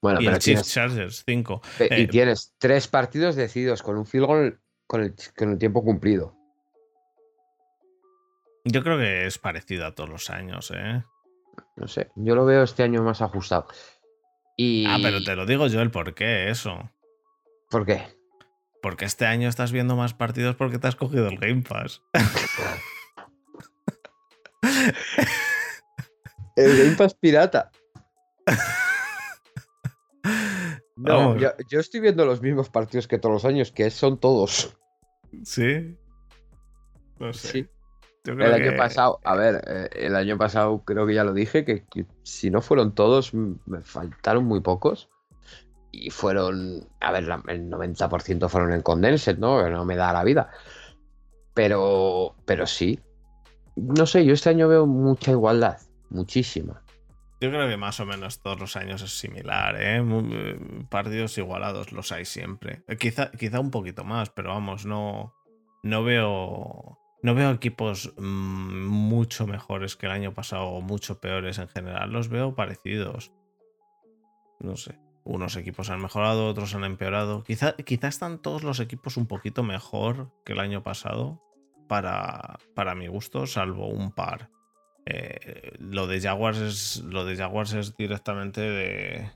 Bueno, y pero el Chiefs tienes, Chargers, 5. pe- y eh, tienes tres partidos decididos con un field goal con el, con el tiempo cumplido. Yo creo que es parecido a todos los años, ¿eh? No sé, yo lo veo este año más ajustado. Y... Ah, pero te lo digo yo el por qué, eso. ¿Por qué? Porque este año estás viendo más partidos porque te has cogido el Game Pass. *laughs* El Game Pass pirata. *laughs* No, yo, yo estoy viendo los mismos partidos que todos los años, que son todos. Sí. No sé. Sí. El año que- pasado, a ver, eh, el año pasado creo que ya lo dije, que, que si no fueron todos, me faltaron muy pocos. Y fueron, a ver, la- el 90% fueron en Condensed, ¿no? Que no me da la vida. Pero, pero sí. No sé, yo este año veo mucha igualdad, muchísima. Yo creo que más o menos todos los años es similar, ¿eh? Eh, Partidos igualados los hay siempre. Eh, Quizá, quizá un poquito más, pero vamos, no, no veo. No veo equipos mm, mucho mejores que el año pasado o mucho peores en general. Los veo parecidos. No sé. Unos equipos han mejorado, otros han empeorado. Quizá, quizá están todos los equipos un poquito mejor que el año pasado. Para, para mi gusto, salvo un par. Eh, lo de Jaguars es. Lo de Jaguars es directamente de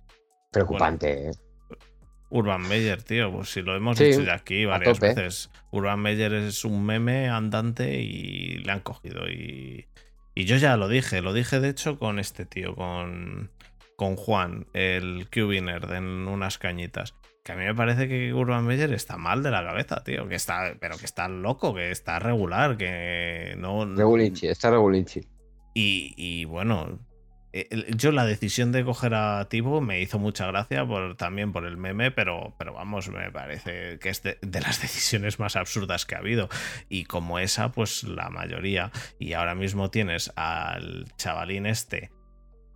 Preocupante, ¿eh? Urban Meyer, tío. Pues si lo hemos Sí, dicho ya aquí varias veces. Urban Meyer es un meme andante y le han cogido. Y, y yo ya lo dije, lo dije de hecho con este tío, con, con Juan, el Cubiner, en unas cañitas. Que a mí me parece que Urban Meyer está mal de la cabeza, tío. Que está, pero que está loco, que está regular, que no. Regulinchi, está Regulinchi. Y, y bueno, yo la decisión de coger a Tibo me hizo mucha gracia por, también por el meme, pero, pero vamos, me parece que es de, de las *laughs* decisiones más absurdas que ha habido. Y como esa, pues la mayoría. Y ahora mismo tienes al chavalín este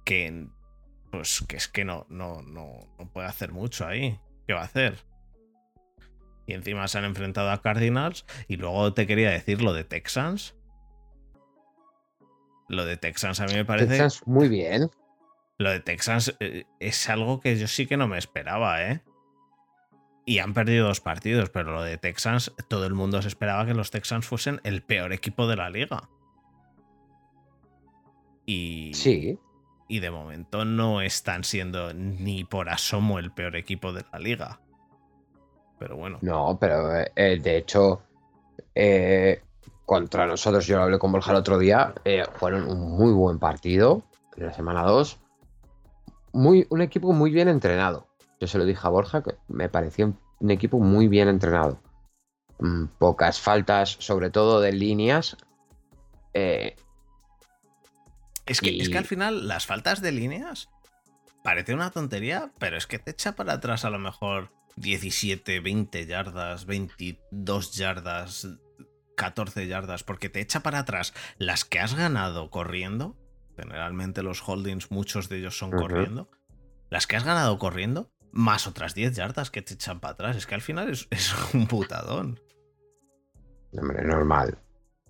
que, pues que es que no, no, no, no puede hacer mucho ahí. ¿Qué va a hacer? Y encima se han enfrentado a Cardinals. Y luego te quería decir lo de Texans. Lo de Texans a mí me parece. Texans muy bien. Lo de Texans eh, es algo que yo sí que no me esperaba, ¿eh? Y han perdido dos partidos, pero lo de Texans, todo el mundo se esperaba que los Texans fuesen el peor equipo de la liga. Y, Sí. y de momento no están siendo ni por asomo el peor equipo de la liga. Pero bueno. No, pero eh, de hecho, eh, contra nosotros, yo lo hablé con Borja el otro día, eh, fueron un muy buen partido en la semana 2. Muy, un equipo muy bien entrenado. Yo se lo dije a Borja que me pareció un, equipo muy bien entrenado. Mm, pocas faltas, sobre todo de líneas. Eh, Es que, es que al final las faltas de líneas parece una tontería, pero es que te echa para atrás a lo mejor 17, 20 yardas, 22 yardas, 14 yardas, porque te echa para atrás las que has ganado corriendo. Generalmente los holdings, muchos de ellos son corriendo. Las que has ganado corriendo, más otras 10 yardas que te echan para atrás. Es que al final es, *laughs* es un putadón. hombre, normal.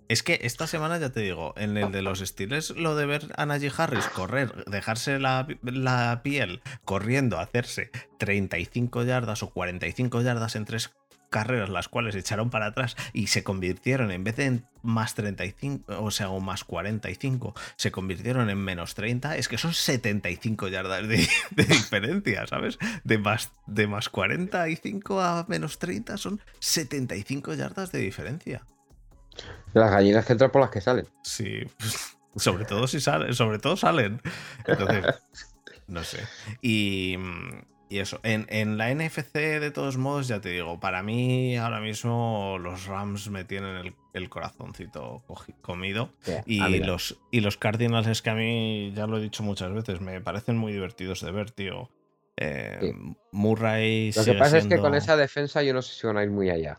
Es que esta semana ya te digo, en el de los Steelers, lo de ver a Najee Harris correr, dejarse la, la piel corriendo, hacerse 35 yardas o 45 yardas en tres carreras las cuales echaron para atrás y se convirtieron, en vez de en más 35, o sea, o más 45, se convirtieron en menos 30, es que son 75 yardas *laughs* de, diferencia, ¿sabes? De más, de más 45 a menos 30 son 75 yardas de diferencia. Las gallinas que entran por las que salen. Sí, pues, *laughs* sobre todo si salen, sobre todo salen. Entonces, *laughs* no sé. Y y eso, en, la NFC de todos modos, ya te digo, para mí ahora mismo los Rams me tienen el, corazoncito comido. y, los, y los Cardinals es que a mí, ya lo he dicho muchas veces, me parecen muy divertidos de ver, tío. Eh, Murray... Lo que pasa es que con esa defensa yo no sé si van a ir muy allá.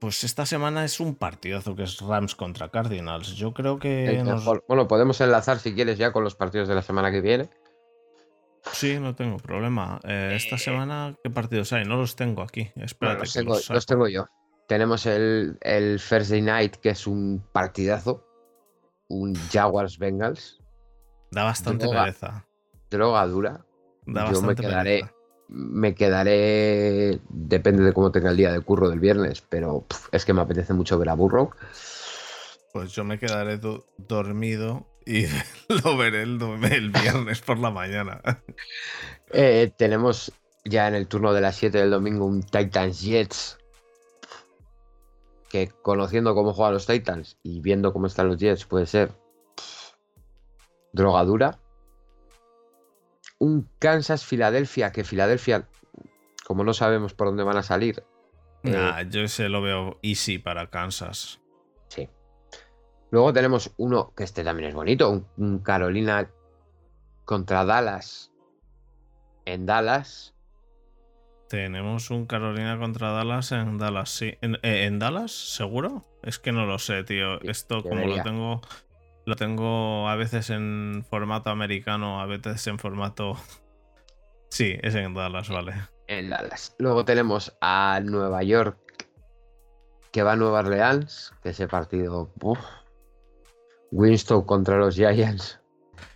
Pues esta semana es un partidazo que es Rams contra Cardinals. Yo creo que... Bueno, podemos enlazar si quieres ya con los partidos de la semana que viene. Sí, no tengo problema. Eh, esta semana, ¿qué partidos hay? No los tengo aquí. Espérate. los, tengo, yo. Tenemos el, el Thursday Night, que es un partidazo. Un Jaguars Bengals. Da bastante droga, pereza. Droga dura. yo me quedaré. Me quedaré. Depende de cómo tenga el día de curro del viernes, pero es que me apetece mucho ver a Burrow. Pues yo me quedaré dormido y *laughs* lo veré el, viernes por la mañana. Eh, tenemos ya en el turno de las 7 del domingo un Titans Jets. Que conociendo cómo juegan los Titans y viendo cómo están los Jets, puede ser drogadura. Un Kansas Filadelfia, que Filadelfia, como no sabemos por dónde van a salir. Eh, yo ese lo veo easy para Kansas. Luego tenemos uno que este también es bonito, un, Carolina contra Dallas en Dallas. Tenemos un Carolina contra Dallas en Dallas, sí. ¿En, eh, Dallas? ¿Seguro? Es que no lo sé, tío. Esto como lo tengo, lo tengo a veces en formato americano, a veces en formato... *laughs* Sí, es en Dallas, vale. En Dallas. Luego tenemos a Nueva York, que va a Nueva Orleans, que ese partido... Winston contra los Giants.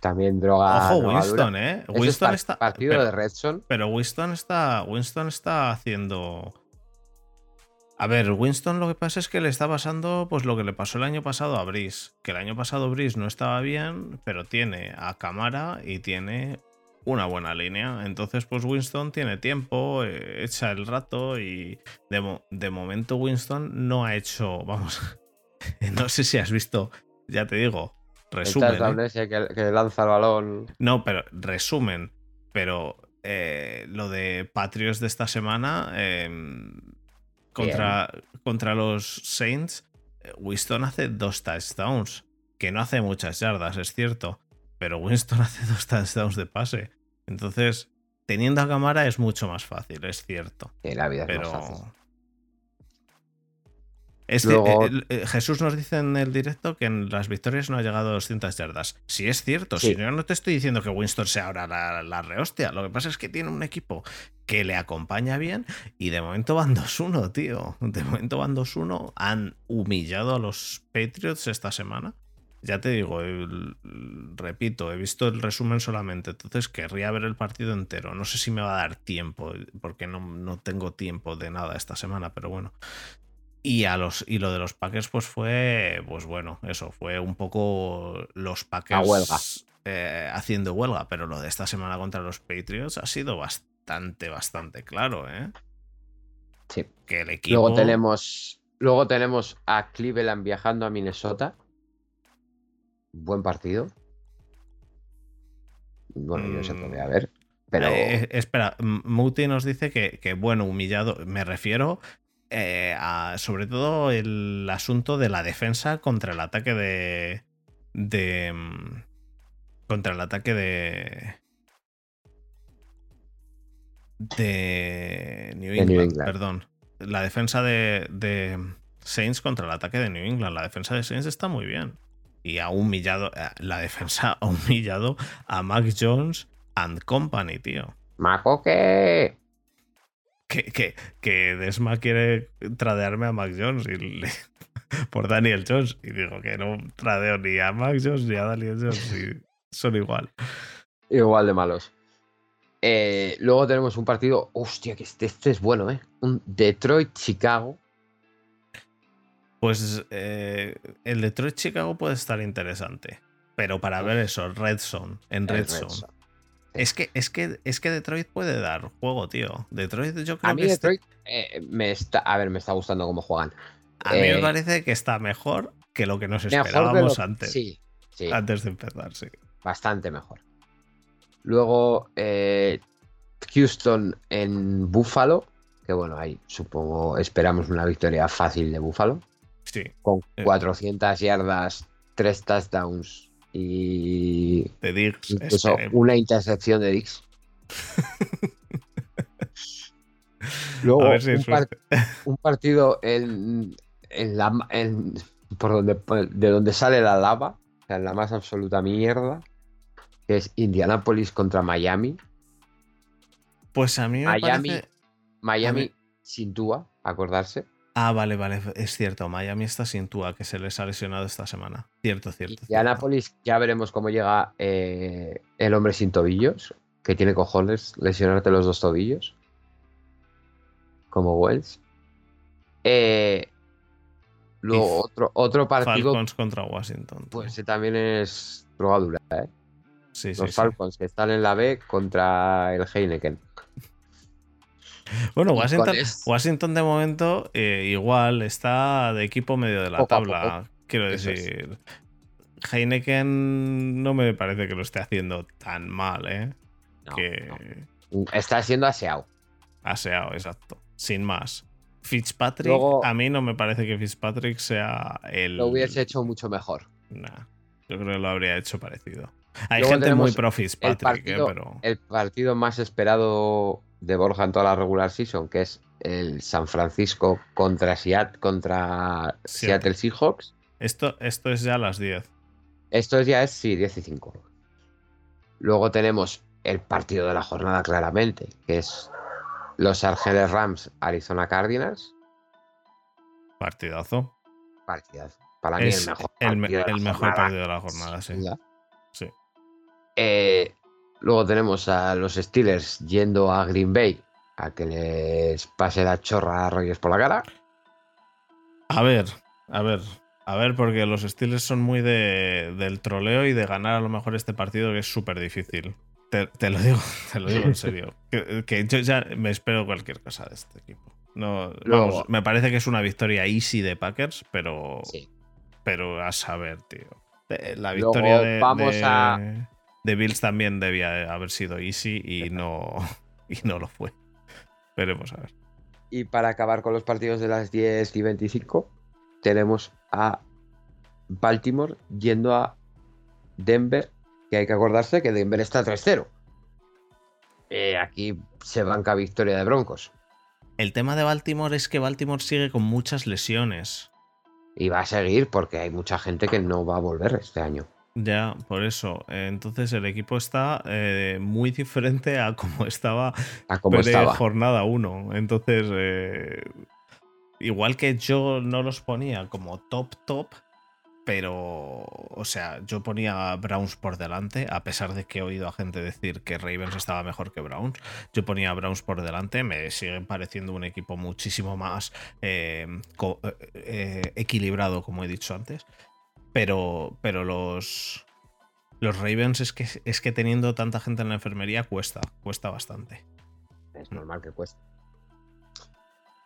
También droga. Ojo, Winston, ¿eh? Winston está. Partido de Redson. Pero Winston está. Winston está haciendo. A ver, Winston lo que pasa es que le está pasando pues lo que le pasó el año pasado a Brice. Que el año pasado Brice no estaba bien, pero tiene a Camara y tiene una buena línea. Entonces, pues Winston tiene tiempo, eh, echa el rato y de, de momento Winston no ha hecho, vamos, *laughs* no sé si has visto ya te digo, resumen. ¿eh? que, lanza el balón. No, pero resumen. Pero eh, lo de Patriots de esta semana em, contra, contra los Saints, Winston hace dos touchdowns. Que no hace muchas yardas, es cierto. Pero Winston *laughs* hace dos touchdowns de pase. Entonces, teniendo a cámara es mucho más fácil, es cierto. la vida es más fácil. Este, eh, eh, Jesús nos dice en el directo que en las victorias no ha llegado a 200 yardas. Si es cierto, si yo no te estoy diciendo que Winston sea ahora la, la, rehostia. Lo que pasa es que tiene un equipo que le acompaña bien y de momento van *laughs* 2-1, tío. De momento van 2-1. Han humillado a los Patriots esta semana. Ya te digo, repito, he visto el resumen solamente, entonces querría ver el partido entero. No sé si me va a dar tiempo, porque no, no tengo tiempo de nada esta semana, pero bueno, y, a los, y lo de los Packers, pues fue, pues bueno, eso, fue un poco los Packers eh, haciendo huelga, pero lo de esta semana contra los Patriots ha sido bastante, bastante claro, ¿eh? Sí. Que el equipo... Luego tenemos, luego tenemos a Cleveland viajando a Minnesota. Buen partido. Bueno, yo sé que a ver. Pero... Eh, espera, Muti nos dice que, que, bueno, humillado, me refiero eh, sobre todo el asunto de la defensa contra el ataque de. de. Mm, contra el ataque de. de New England, perdón. La defensa de, de Saints contra el ataque de New England. La defensa de Saints está muy bien. Y ha humillado. Eh, la defensa *laughs* ha humillado a Mac Jones and Company, tío. ¡Macoque! Que, que, Desma quiere tradearme a Mac Jones y *laughs* por Daniel Jones. Y digo que no tradeo ni a Mac Jones ni a Daniel Jones. Y son igual. Igual de malos. Eh, luego tenemos un partido. Hostia, que este, este es bueno, ¿eh? Un Detroit-Chicago. Pues eh, el Detroit-Chicago puede estar interesante. Pero para ver eso, Red Zone, en Red, Zone. Es que, es, que, es que Detroit puede dar juego, tío. Detroit, yo creo a mí que. Detroit eh, me está. A ver, me está gustando cómo juegan. A mí me Eh, parece que está mejor que lo que nos esperábamos lo- antes. Sí, sí, Antes de empezar, sí. bastante mejor. Luego, eh, Houston en Buffalo. Que bueno, ahí supongo esperamos una victoria fácil de Buffalo. Sí. Con Eh. 400 yardas, 3 touchdowns y De Diggs. incluso esperemos. una intercepción de Dix. *laughs* Luego, si un, par- partido en, en la, en- por donde, de donde sale la lava, o sea, en la más absoluta mierda, que es Indianapolis contra Miami. Pues a mí me Miami. parece. Miami mí- sin Tua, acordarse. Ah, vale, vale, es cierto. Miami está sin Tua, que se les ha lesionado esta semana. Cierto, cierto. cierto. Indianapolis, ya veremos cómo llega eh, el hombre sin tobillos, que tiene cojones lesionarte los dos tobillos. Como Wells. Eh, luego Y otro, otro partido, Falcons contra Washington. tío. pues ese también es drogadura, ¿eh? sí, Los sí. Falcons que están en la B contra el Heineken. Bueno, Washington, Washington de momento eh, igual está de equipo medio de la Poco tabla. Quiero es. decir, Heineken no me parece que lo esté haciendo tan mal, ¿eh? No, que no. Está siendo aseado. aseado, exacto. Sin más. Fitzpatrick, Luego- a mí no me parece que Fitzpatrick sea el. Lo hubiese hecho mucho mejor. Nah, yo creo que lo habría hecho parecido. Hay Luego gente muy pro El Fitzpatrick, ¿eh? pero. el partido más esperado de Borja en toda la regular season, que es el San Francisco contra, Seat- contra Seattle. Seattle Seahawks. Esto, esto es ya a las 10. Esto ya es, sí, 10 y 5. Luego tenemos el partido de la jornada, claramente, que es Los Ángeles Rams, Arizona Cardinals. Partidazo. Partidazo. Para mí Es el mejor el, me- partido de la el mejor jornada, partido de la jornada, sí. Sí. Eh, luego tenemos a los Steelers yendo a Green Bay a que les pase la chorra a Reyes por la cara. A ver, a ver, a ver, porque los Steelers son muy de, del troleo y de ganar a lo mejor este partido que es súper difícil. Te, te lo digo, *laughs* te lo digo en *laughs* serio. Que, que yo ya me espero cualquier cosa de este equipo. No, Luego- vamos, me parece que es una victoria easy de Packers, pero, Sí. pero a saber, tío. Eh, La Luego victoria de, vamos de- a- de Bills también debía haber sido easy y no, *laughs* y no lo fue. Veremos a ver. Y para acabar con los partidos de las 10 y 25, tenemos a Baltimore yendo a Denver, que hay que acordarse que Denver está 3-0. Eh, aquí se banca victoria de Broncos. El tema de Baltimore es que Baltimore sigue con muchas lesiones. Y va a seguir porque hay mucha gente que no va a volver este año. Ya, por eso. Entonces el equipo está eh, muy diferente a como estaba A como pre estaba. jornada 1. Entonces, eh, igual que yo no los ponía como top top, pero, o sea, yo ponía a Browns por delante, a pesar de que he oído a gente decir que Ravens estaba mejor que Browns. Yo ponía a Browns por delante, me sigue pareciendo un equipo muchísimo más eh, co- eh, eh, equilibrado, como he dicho antes. Pero, pero los, los Ravens es que, es que teniendo tanta gente en la enfermería cuesta, cuesta bastante. Es normal que cueste.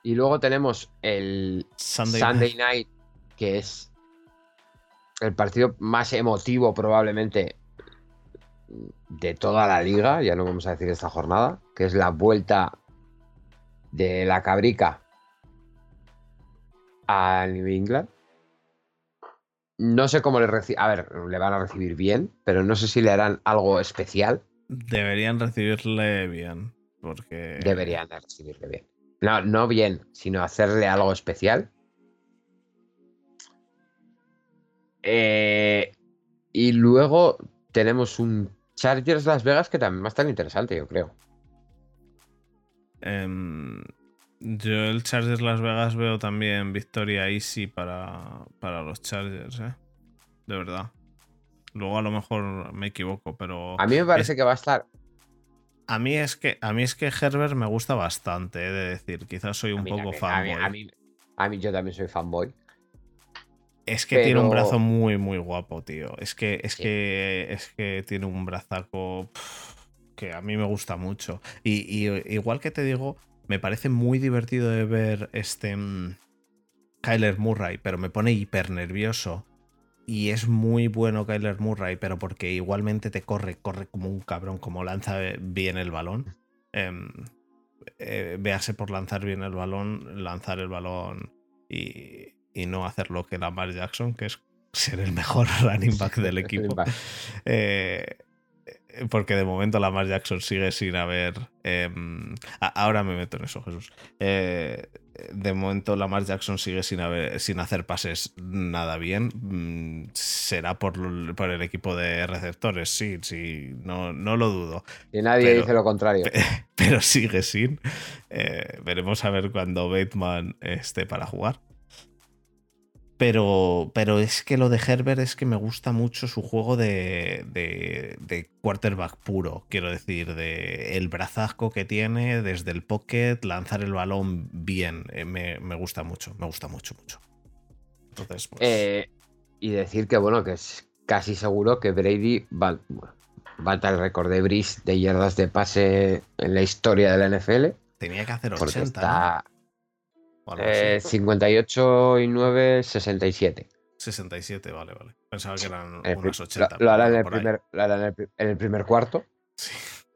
Y luego tenemos el Sunday, Sunday Night, que es el partido más emotivo probablemente de toda la liga, ya no vamos a decir esta jornada, que es la vuelta de la cabrica a New England. No sé cómo le reciben, a ver, le van a recibir bien, pero no sé si le harán algo especial. Deberían recibirle bien, porque... Deberían de recibirle bien. No, no bien, sino hacerle algo especial. Eh, y luego tenemos un Chargers Las Vegas que también va a estar interesante, yo creo. Em, yo el Chargers Las Vegas veo también victoria easy para, para los Chargers, ¿eh? De verdad. Luego a lo mejor me equivoco, pero... A mí me parece Es- que va a estar A mí es que, a mí es que Herbert me gusta bastante, he de decir. Quizás soy un poco también, a mí- fanboy. A mí, a mí yo también soy fanboy. Es que tiene un brazo muy, muy guapo, tío. Es que, es Sí. que, es que tiene un brazaco que a mí me gusta mucho. Y, y igual que te digo, me parece muy divertido de ver este mm, Kyler Murray, pero me pone hiper nervioso. Y es muy bueno Kyler Murray, pero porque igualmente te corre, corre como un cabrón, como lanza bien el balón. Em, eh, véase por lanzar bien el balón, lanzar el balón y, y no hacer lo que Lamar Jackson, que es ser el mejor *laughs* running back del equipo. Eh, eh, porque de momento Lamar Jackson sigue sin haber. em, ahora me meto en eso, Jesús. Eh, de momento Lamar Jackson sigue sin, haber, sin hacer pases nada bien. Mm, será por, el equipo de receptores, sí, sí, no, no lo dudo. Y nadie Pero- dice lo contrario. *laughs* Pero sigue sin. Eh, veremos a ver cuando Bateman esté para jugar. Pero, pero es que lo de Herbert es que me gusta mucho su juego de, de, de quarterback puro, quiero decir, de el brazasco que tiene desde el pocket, lanzar el balón bien. Eh, me, me gusta mucho, me gusta mucho, mucho. Entonces, pues, Eh, y decir que, bueno, que es casi seguro que Brady va, bueno, va el récord de Brice de yardas de pase en la historia de la NFL. tenía que hacer Porque 80, está así. eh, 58 y 9, 67. 67, vale, vale. Pensaba que eran unas lo- 80. lo, hará en pero el por ahí. primer, lo hará en el, pri- en el primer cuarto. Sí. *laughs*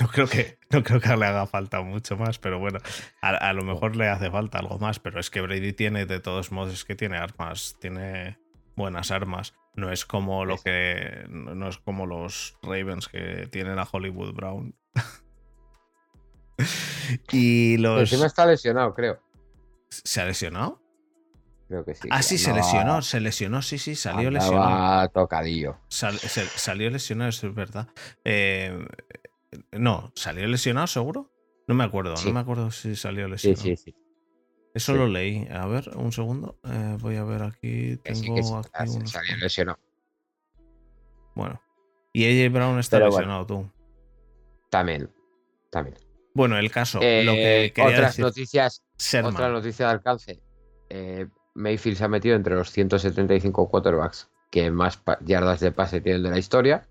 No creo que, no creo que le haga falta mucho más, pero bueno, a, a lo mejor le hace falta algo más, pero es que Brady tiene, de todos modos, es que tiene armas, tiene buenas armas. No es como lo que. No no es como los Ravens que tienen a Hollywood Brown. *laughs* y los. Encima está lesionado, creo. ¿Se ha lesionado? Creo que sí. Ah, que sí, se lesionó, se lesionó, sí, sí, salió lesionado. tocadillo. Sal- salió lesionado, eso es verdad. Eh, no, ¿salió lesionado seguro? No me acuerdo, Sí. no me acuerdo si salió lesionado. sí, sí. Eso sí. lo leí. A ver, un segundo. Eh, voy a ver aquí. Que sí, Tengo que sí, aquí unos salió lesionado. Bueno. Y AJ Brown está Pero bueno. lesionado, tú. También. También. Bueno, el caso. lo Eh, que quería otras decir. noticias. Otra noticia de alcance. Eh, Mayfield se ha metido entre los 175 quarterbacks que más yardas de pase tienen de la historia.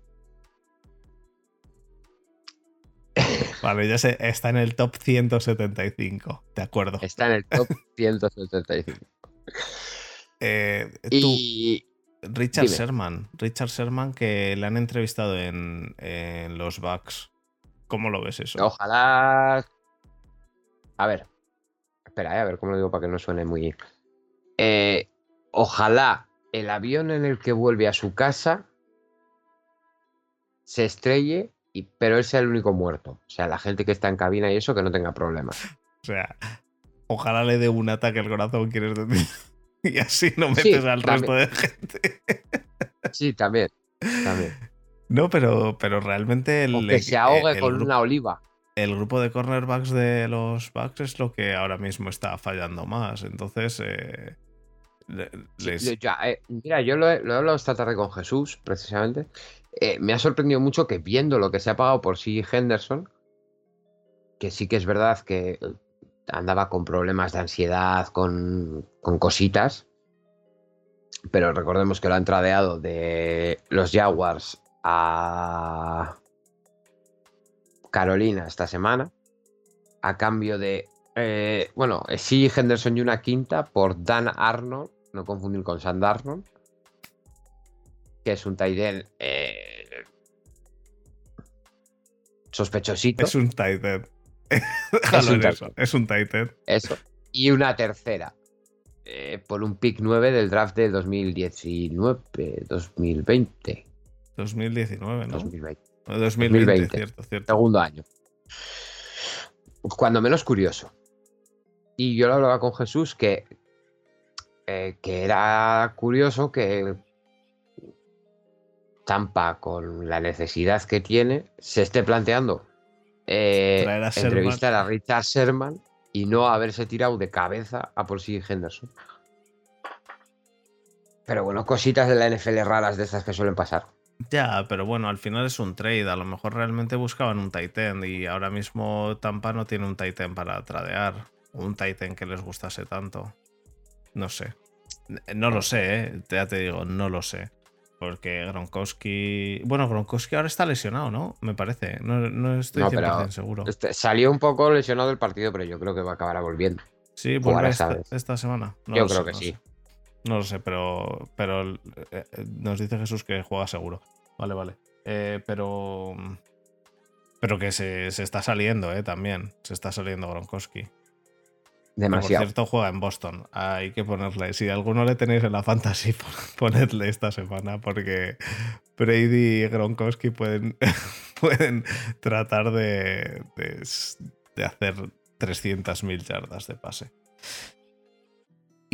*laughs* Vale, ya sé, está en el top 175. De acuerdo. Está en el top *laughs* 175. Eh, tú, Y Richard dime. Sherman. Richard Sherman, que le han entrevistado en, en los Bucks. ¿Cómo lo ves eso? ojalá. A ver. Espera, eh, a ver cómo lo digo para que no suene muy. Eh, ojalá el avión en el que vuelve a su casa se estrelle, y, pero él sea el único muerto. O sea, la gente que está en cabina y eso que no tenga problemas. O sea, ojalá le dé un ataque al corazón, quieres decir. *laughs* Y así no metes Sí, al también. resto de gente. Sí, también. también. No, pero, pero realmente el, O que se ahogue el con grupo, una oliva. el grupo de cornerbacks de los Bucks es lo que ahora mismo está fallando más. Entonces, eh, Sí, ya, eh, mira, yo lo he, lo he hablado esta tarde con Jesús, precisamente. Eh, me ha sorprendido mucho que viendo lo que se ha pagado por sí Henderson, que sí que es verdad que andaba con problemas de ansiedad, con, con cositas, pero recordemos que lo han tradeado de los Jaguars a Carolina esta semana, a cambio de, eh, bueno, sí Henderson y una quinta por Dan Arnold, no confundir con Sand Arnold, que es un tight end eh, sospechosito, es un end. *laughs* Déjalo un eso. Es un eso, y una tercera. eh, por un pick 9 del draft de 2019, 2020, 2019, ¿no? 2020. 2020, 2020. cierto, cierto. segundo año. Cuando menos curioso. Y yo lo hablaba con Jesús que, eh, que era curioso que Tampa, con la necesidad que tiene, se esté planteando eh, a entrevistar a Richard Sherman y no haberse tirado de cabeza a por sí Henderson. Pero bueno, cositas de la NFL raras de estas que suelen pasar. Ya, pero bueno, al final es un trade. A lo mejor realmente buscaban un Titan y ahora mismo Tampa no tiene un Titan para tradear. Un Titan que les gustase tanto. No sé. No lo sé, ¿eh? ya te digo, no lo sé. Porque Gronkowski. Bueno, Gronkowski ahora está lesionado, ¿no? Me parece. No, estoy 100% seguro. Este, salió un poco lesionado el partido, pero yo creo que va a acabar volviendo. Sí, vuelve esta, semana. yo creo que sí. No lo sé, pero, pero eh, nos dice Jesús que juega seguro. Vale, vale. Eh, pero. Pero que se, se, está saliendo, ¿eh? También. Se está saliendo Gronkowski. Demasiado. por cierto, juega en Boston. Hay que ponerle. Si alguno le tenéis en la fantasy, *laughs* ponedle esta semana porque Brady y Gronkowski pueden, *laughs* pueden tratar de, de, de hacer 300.000 yardas de pase.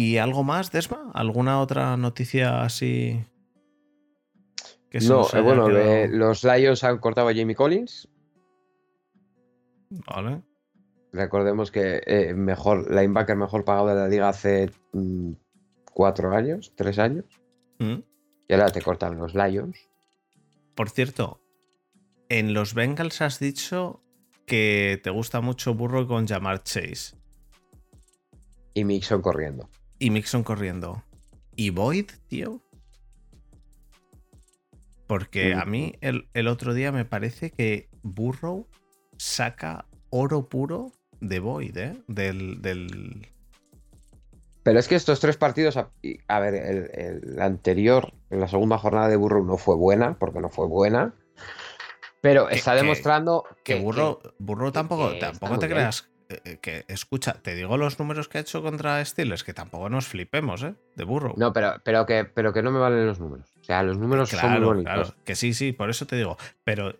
¿Y algo más, Desma? ¿Alguna otra noticia así? no, eh, bueno, los Lions han cortado a Jamie Collins. Vale. Recordemos que eh, mejor, linebacker mejor pagado de la liga hace mm, cuatro años, tres años. Mm. Y ahora te cortan los Lions. Por cierto, en los Bengals has dicho que te gusta mucho Burro con llamar Chase. Y Mixon corriendo y Mixon corriendo. ¿Y Boyd, tío? Porque a mí el, otro día me parece que Burrow saca oro puro de Boyd, ¿eh? Del, Pero es que estos tres partidos, a, ver, el, anterior, en la segunda jornada de Burrow no fue buena, porque no fue buena. Pero está demostrando que, que, Burrow, Burrow tampoco, tampoco te creas que, escucha, te digo los números que ha hecho contra Steelers, que tampoco nos flipemos, ¿eh? De burro. No, pero, pero, que, pero que no me valen los números. O sea, los números son muy bonitos. Claro, que sí, sí, por eso te digo. Pero,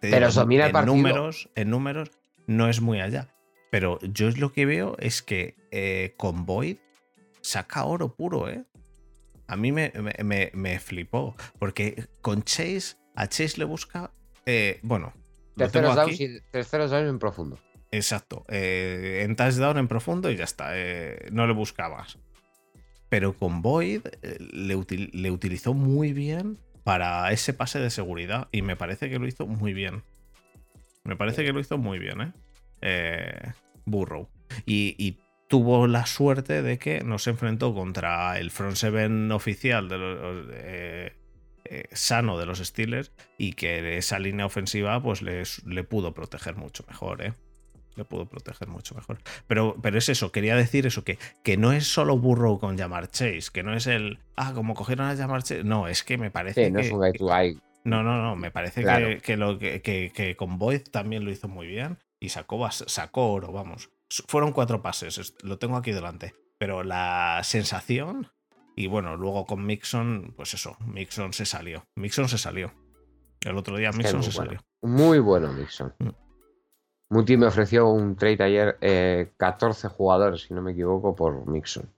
pero mira en, números, en números no es muy allá. Pero yo lo que veo es que eh, con Boyd saca oro puro, ¿eh? A mí me, me, flipó. Porque con Chase, a Chase le busca. Eh, bueno. Terceros downs, terceros downs en profundo. Exacto. Eh, en touchdown en profundo y ya está. Eh, no le buscabas. Pero con Boyd eh, le, utilizó muy bien para ese pase de seguridad. Y me parece que lo hizo muy bien. Me parece que lo hizo muy bien, ¿eh? Burrow. Y, tuvo la suerte de que no se enfrentó contra el front seven oficial de sano de los Steelers y que esa línea ofensiva pues le pudo proteger mucho mejor, ¿eh? Le puedo proteger mucho mejor. Pero, pero es eso, quería decir eso, que, que no es solo Burrow con llamar Chase, que no es el, ah, como cogieron a llamar Chase. No, es que me parece no que, es un guy to No, no, no, me parece que, lo, que, con Boyd también lo hizo muy bien y sacó, sacó oro, vamos. Fueron cuatro pases, lo tengo aquí delante. Pero la sensación, y bueno, luego con Mixon, pues eso, Mixon se salió. Mixon se salió. El otro día Mixon se salió. Muy bueno Mixon. Muti me ofreció un trade ayer, 14 eh, jugadores, si no me equivoco, por Mixon.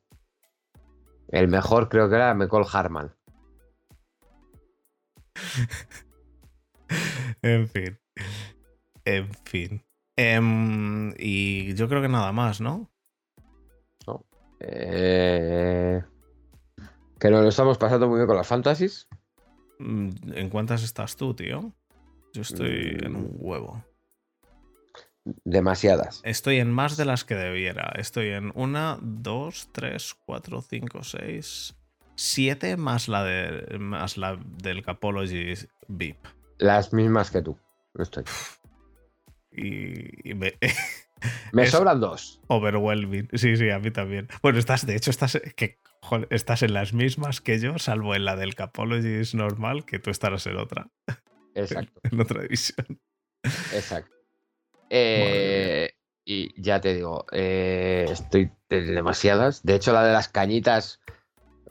El mejor creo que era McCall Harman. *laughs* en fin. En fin. Em, y yo creo que nada más, ¿no? No. Eh, que nos lo estamos pasando muy bien con las fantasies. Mm, ¿En cuántas estás tú, tío? Yo estoy en un mm. huevo. Demasiadas. Estoy en más de las que debiera. Estoy en una, dos, tres, cuatro, cinco, seis, siete más la, de, más la del Capology VIP. Las mismas que tú. Estoy. Y, me, me *laughs* sobran dos. Overwhelming. Sí, sí, a mí también. Bueno, estás, de hecho, estás, que, estás en las mismas que yo, salvo en la del Capology normal, que tú estarás en otra. Exacto. *laughs* en otra división. Exacto. Eh, y ya te digo, eh, estoy de demasiadas. De hecho, la de las cañitas,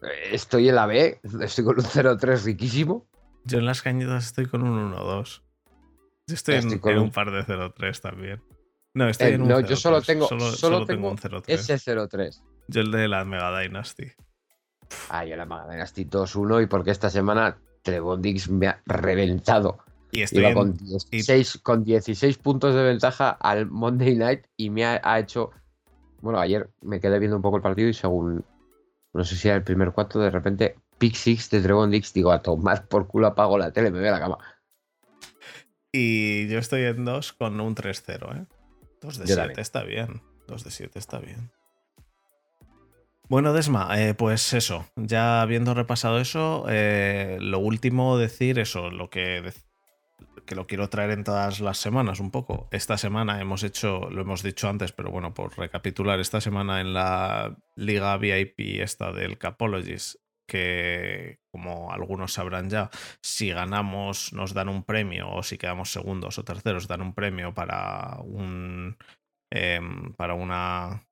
eh, estoy en la B, estoy con un 0-3 riquísimo. Yo en las cañitas estoy con un 1-2. Yo estoy, en, un... par de 0-3 también. No, estoy en un No, yo solo tengo, solo, tengo, un 0 ese 0-3. Yo el de la Mega Dynasty. Ah, yo la Mega Dynasty 2-1 y porque esta semana Trevon Dix me ha reventado y estoy con, 16, con 16 puntos de ventaja al Monday Night y me ha, hecho. Bueno, ayer me quedé viendo un poco el partido y según. No sé si era el primer cuarto, de repente Pick Six de Dragon Dix, digo, a tomar por culo apago la tele, me voy a la cama. Y yo estoy en 2 con un 3-0, ¿eh? 2 de Yo 7 también. está bien. 2 de 7 está bien. Bueno, Desma, eh, pues eso, ya habiendo repasado eso, eh, lo último decir eso, lo que, que lo quiero traer en todas las semanas un poco. Esta semana hemos hecho, lo hemos dicho antes, pero bueno, por recapitular, esta semana en la liga VIP esta del Capologist, que como algunos sabrán ya, si ganamos nos dan un premio o si quedamos segundos o terceros dan un premio para un em, para una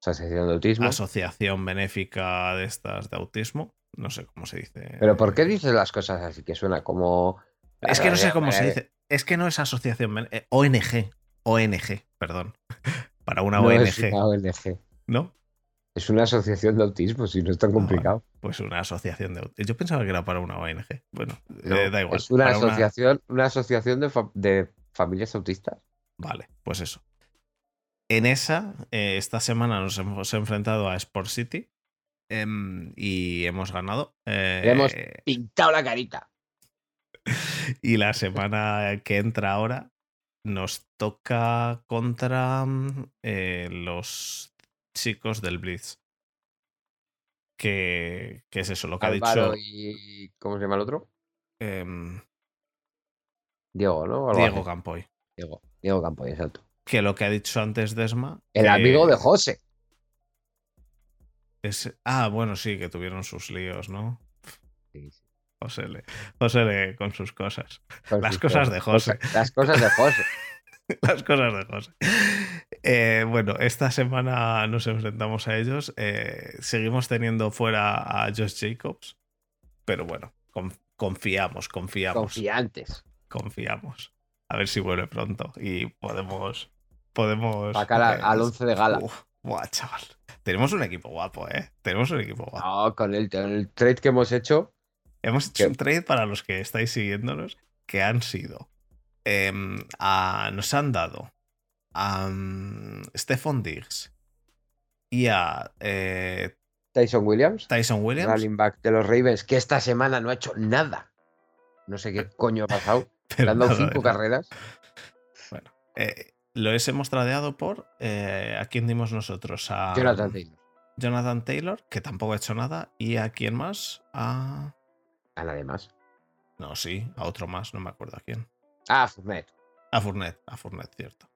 Asociación de autismo. asociación benéfica de estas de autismo no sé cómo se dice Pero ¿por qué dices las cosas así? Que suena como. Es que no sé cómo se Eh, dice es que no es asociación eh, ONG ONG perdón *laughs* para una No es ONG una ONG. no Es una asociación de autismo, si no es tan Ah, complicado. pues una asociación de aut- yo pensaba que era para una ONG bueno No, eh, da igual Es una asociación, una asociación de, fa- de familias autistas. Vale, pues eso. En esa, eh, esta semana nos hemos enfrentado a Sport City em, y hemos ganado. eh, Le hemos pintado la carita. *laughs* y la semana que entra ahora nos toca contra mm, eh, los chicos del Blitz. Que, que es eso, lo que ha dicho y. ¿Cómo se llama el otro? em, Diego, ¿no? Diego. Campoy. Diego. Diego Campoy, exacto. Que lo que ha dicho antes Desma. El amigo de José. es- ah, bueno, sí, que tuvieron sus líos, ¿no? Sí, sí. José le, José le con sus cosas. Con Las sus cosas de José. Las cosas de José. *laughs* Las cosas de José. Eh, bueno, esta semana nos enfrentamos a ellos. Eh, seguimos teniendo fuera a Josh Jacobs. Pero bueno, con- confiamos, confiamos. Confiantes. confiamos. A ver si vuelve pronto. Y podemos. Podemos. Sacar a- eh, al 11 de gala. Uf, buah, chaval. Tenemos un equipo guapo, ¿eh? Tenemos un equipo guapo. No, con el, con el trade que hemos hecho. Hemos hecho ¿Qué? un trade para los que estáis siguiéndonos que han sido. em, a- nos han dado a um, Stephon Diggs y a eh, Tyson Williams. Tyson Williams. running back de los Ravens, que esta semana no ha hecho nada. No sé qué coño ha pasado. *laughs* pero Le han dado cinco carreras. Eh, lo hemos tradeado por. eh, ¿A quién dimos nosotros? A Jonathan Taylor. Jonathan Taylor, que tampoco ha hecho nada. ¿Y a quién más? A. A nadie más. No, sí, a otro más, no me acuerdo a quién. Ah. A Fournette, a Fournette, cierto.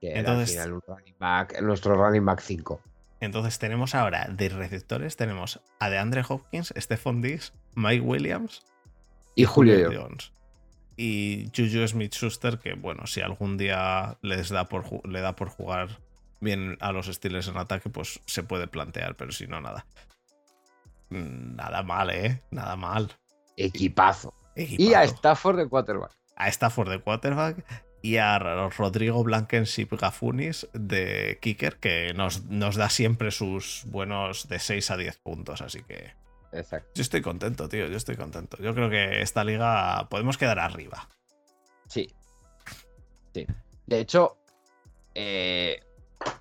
Que era Entonces- al final un running back, nuestro running back 5. Entonces tenemos ahora de receptores, tenemos a DeAndre Hopkins, Stephon Diggs, Mike Williams Y Julio Jones. Y Juju Smith Schuster, que bueno, si algún día les da por, le da por jugar bien a los Steelers en ataque, pues se puede plantear, pero si no, nada. Nada mal, ¿eh? Nada mal. Equipazo. Y a. Stafford de quarterback. a Stafford de quarterback y a Rodrigo Blankenship Gafunis de kicker, que nos, nos da siempre sus buenos de 6 a 10 puntos. Así que Exacto. yo estoy contento, tío. Yo estoy contento. Yo creo que esta liga podemos quedar arriba. Sí. Sí. De hecho, eh,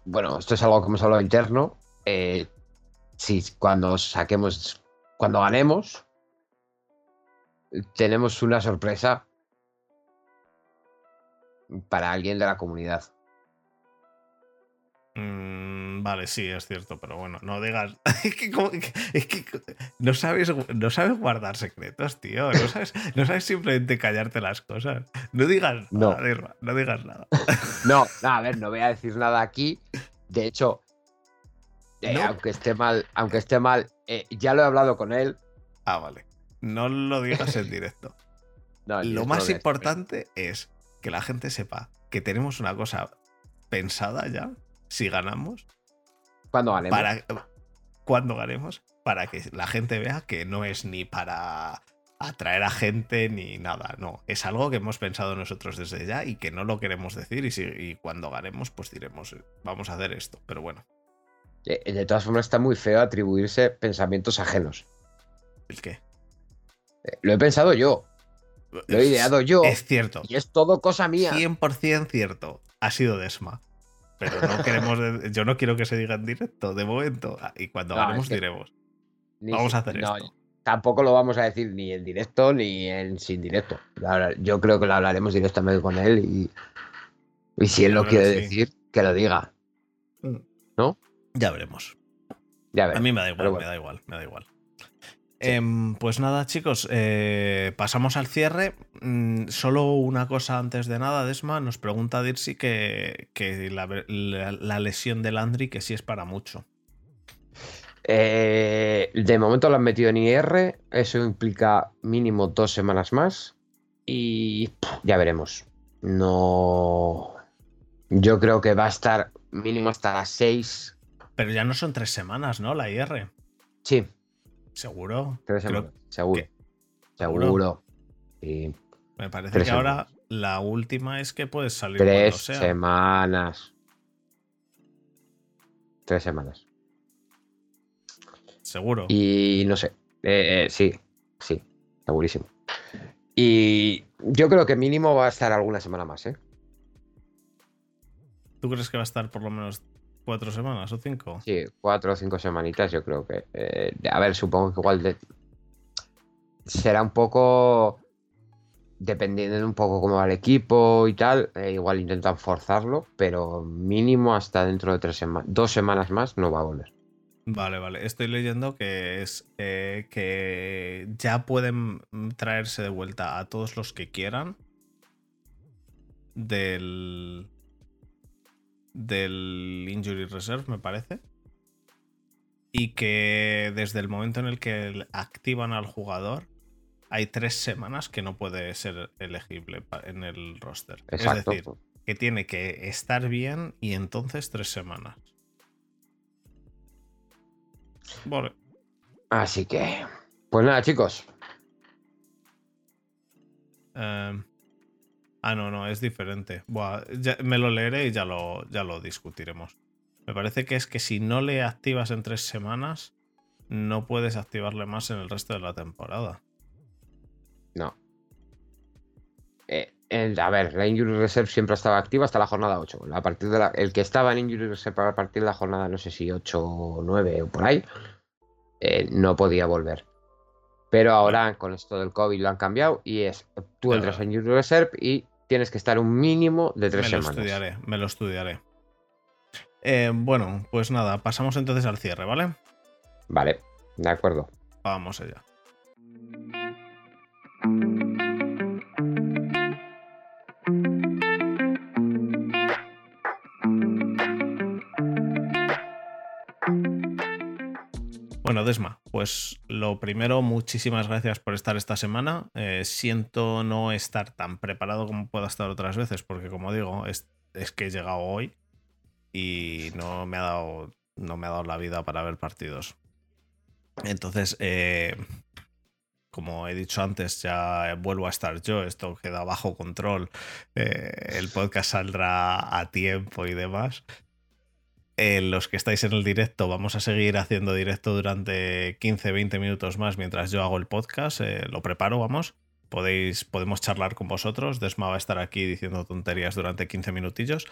bueno, esto es algo que hemos hablado interno. eh, sí, cuando saquemos, cuando ganemos, tenemos una sorpresa para alguien de la comunidad. Mm, vale, sí, es cierto, pero bueno, no digas. *laughs* Es que, como que- es que no, sabes, no sabes guardar secretos, tío. No *laughs* sabes, no sabes simplemente callarte las cosas. No digas No. nada, Irma, no digas nada. *laughs* No, no, a ver, no voy a decir nada aquí. De hecho, eh, No. aunque esté mal, aunque esté mal, eh, ya lo he hablado con él. Ah, vale. No lo digas en directo. *laughs* No, Lo más importante es que la gente sepa que tenemos una cosa pensada ya, si ganamos, Cuando ganemos. para cuando ganemos, para que la gente vea que no es ni para atraer a gente ni nada, no, es algo que hemos pensado nosotros desde ya y que no lo queremos decir y, si, y cuando ganemos pues diremos, eh, vamos a hacer esto, pero bueno, De todas formas, está muy feo atribuirse pensamientos ajenos. ¿el qué? Eh, Lo he pensado yo, lo he ideado yo. Es cierto, Y es todo cosa mía. 100% cierto. Ha sido Desma. Pero no queremos. Yo no quiero que se diga en directo, de momento. Ah, Y cuando No, ganemos, es que- diremos. Vamos a hacer no, esto. Tampoco lo vamos a decir ni en directo ni en sin directo. Yo creo que lo hablaremos directamente con él y, y si él lo quiere sí. decir, que lo diga. Ya veremos. Ya A veremos. mí me da igual, bueno. me da igual, me da igual. Pues nada, chicos, eh, pasamos al cierre. Mm, solo una cosa antes de nada, Desma, nos pregunta Dirsi que, que la, la- la lesión de Landry que sí es para mucho. Eh, de momento lo han metido en IR, eso implica mínimo dos semanas más y pff, ya veremos. No, yo creo que va a estar mínimo hasta las seis. Pero ya no son tres semanas, ¿no? La IR. Sí, Seguro. tres Creo- semanas, seguro, seguro. Sí, me parece Tres que ahora la última es que puedes salir cuando tres sea. semanas. Tres semanas. Seguro. Y no sé. eh, eh, sí, sí, segurísimo. Y yo creo que mínimo va a estar alguna semana más, ¿eh? ¿Tú crees que va a estar por lo menos cuatro semanas o cinco? Sí, cuatro o cinco semanitas, yo creo que. eh, a ver, supongo que igual de- será un poco. Dependiendo de un poco cómo va el equipo y tal, eh, igual intentan forzarlo, pero mínimo hasta dentro de tres semanas, dos semanas más no va a volver. Vale, vale. Estoy leyendo que es eh, que ya pueden traerse de vuelta a todos los que quieran del del injury reserve, me parece. Y que desde el momento en el que activan al jugador hay tres semanas que no puede ser elegible en el roster. Exacto. Es decir, que tiene que estar bien y entonces tres semanas. Vale. Así que. Pues nada, chicos. Em, ah, no, no, es diferente. Buah, ya- me lo leeré y ya lo, ya lo discutiremos. Me parece que es que si no le activas en tres semanas, no puedes activarle más en el resto de la temporada. No. Eh, el- a ver, la Injury Reserve siempre estaba activa hasta la jornada 8. A partir de la- el que estaba en Injury Reserve a partir de la jornada, no sé si 8 o 9 o por ahí, eh, no podía volver. Pero ahora con esto del COVID lo han cambiado y es tú entras en Injury Reserve y tienes que estar un mínimo de tres me lo semanas. estudiaré, me lo estudiaré. Eh, bueno, pues nada, pasamos entonces al cierre, ¿vale? Vale, de acuerdo. Vamos allá. Bueno, Desma, pues lo primero, muchísimas gracias por estar esta semana. Eh, siento no estar tan preparado como puedo estar otras veces, porque como digo, es, es que he llegado hoy y no me ha dado, no me ha dado la vida para ver partidos. Entonces, eh, como he dicho antes, ya vuelvo a estar yo, esto queda bajo control, eh, el podcast saldrá a tiempo y demás. Los que estáis en el directo, vamos a seguir haciendo directo durante 15-20 minutos más mientras yo hago el podcast, eh, lo preparo, vamos. Podéis, podemos charlar con vosotros. Desma va a estar aquí diciendo tonterías durante 15 minutillos.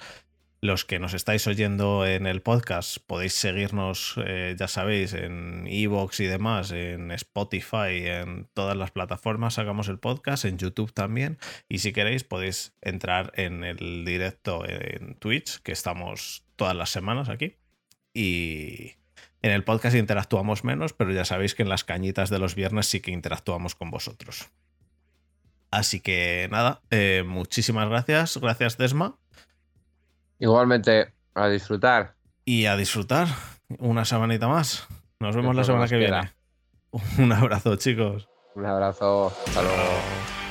Los que nos estáis oyendo en el podcast podéis seguirnos, eh, ya sabéis, en Evox y demás, en Spotify, en todas las plataformas sacamos el podcast, en YouTube también. Y si queréis podéis entrar en el directo en Twitch, que estamos todas las semanas aquí. Y en el podcast interactuamos menos, pero ya sabéis que en las cañitas de los viernes sí que interactuamos con vosotros. Así que nada, eh, muchísimas gracias. Gracias, Desma. Igualmente, a disfrutar. y a disfrutar una semanita más. Nos vemos la semana que viene. *laughs* Un abrazo, chicos. Un abrazo. Hasta luego.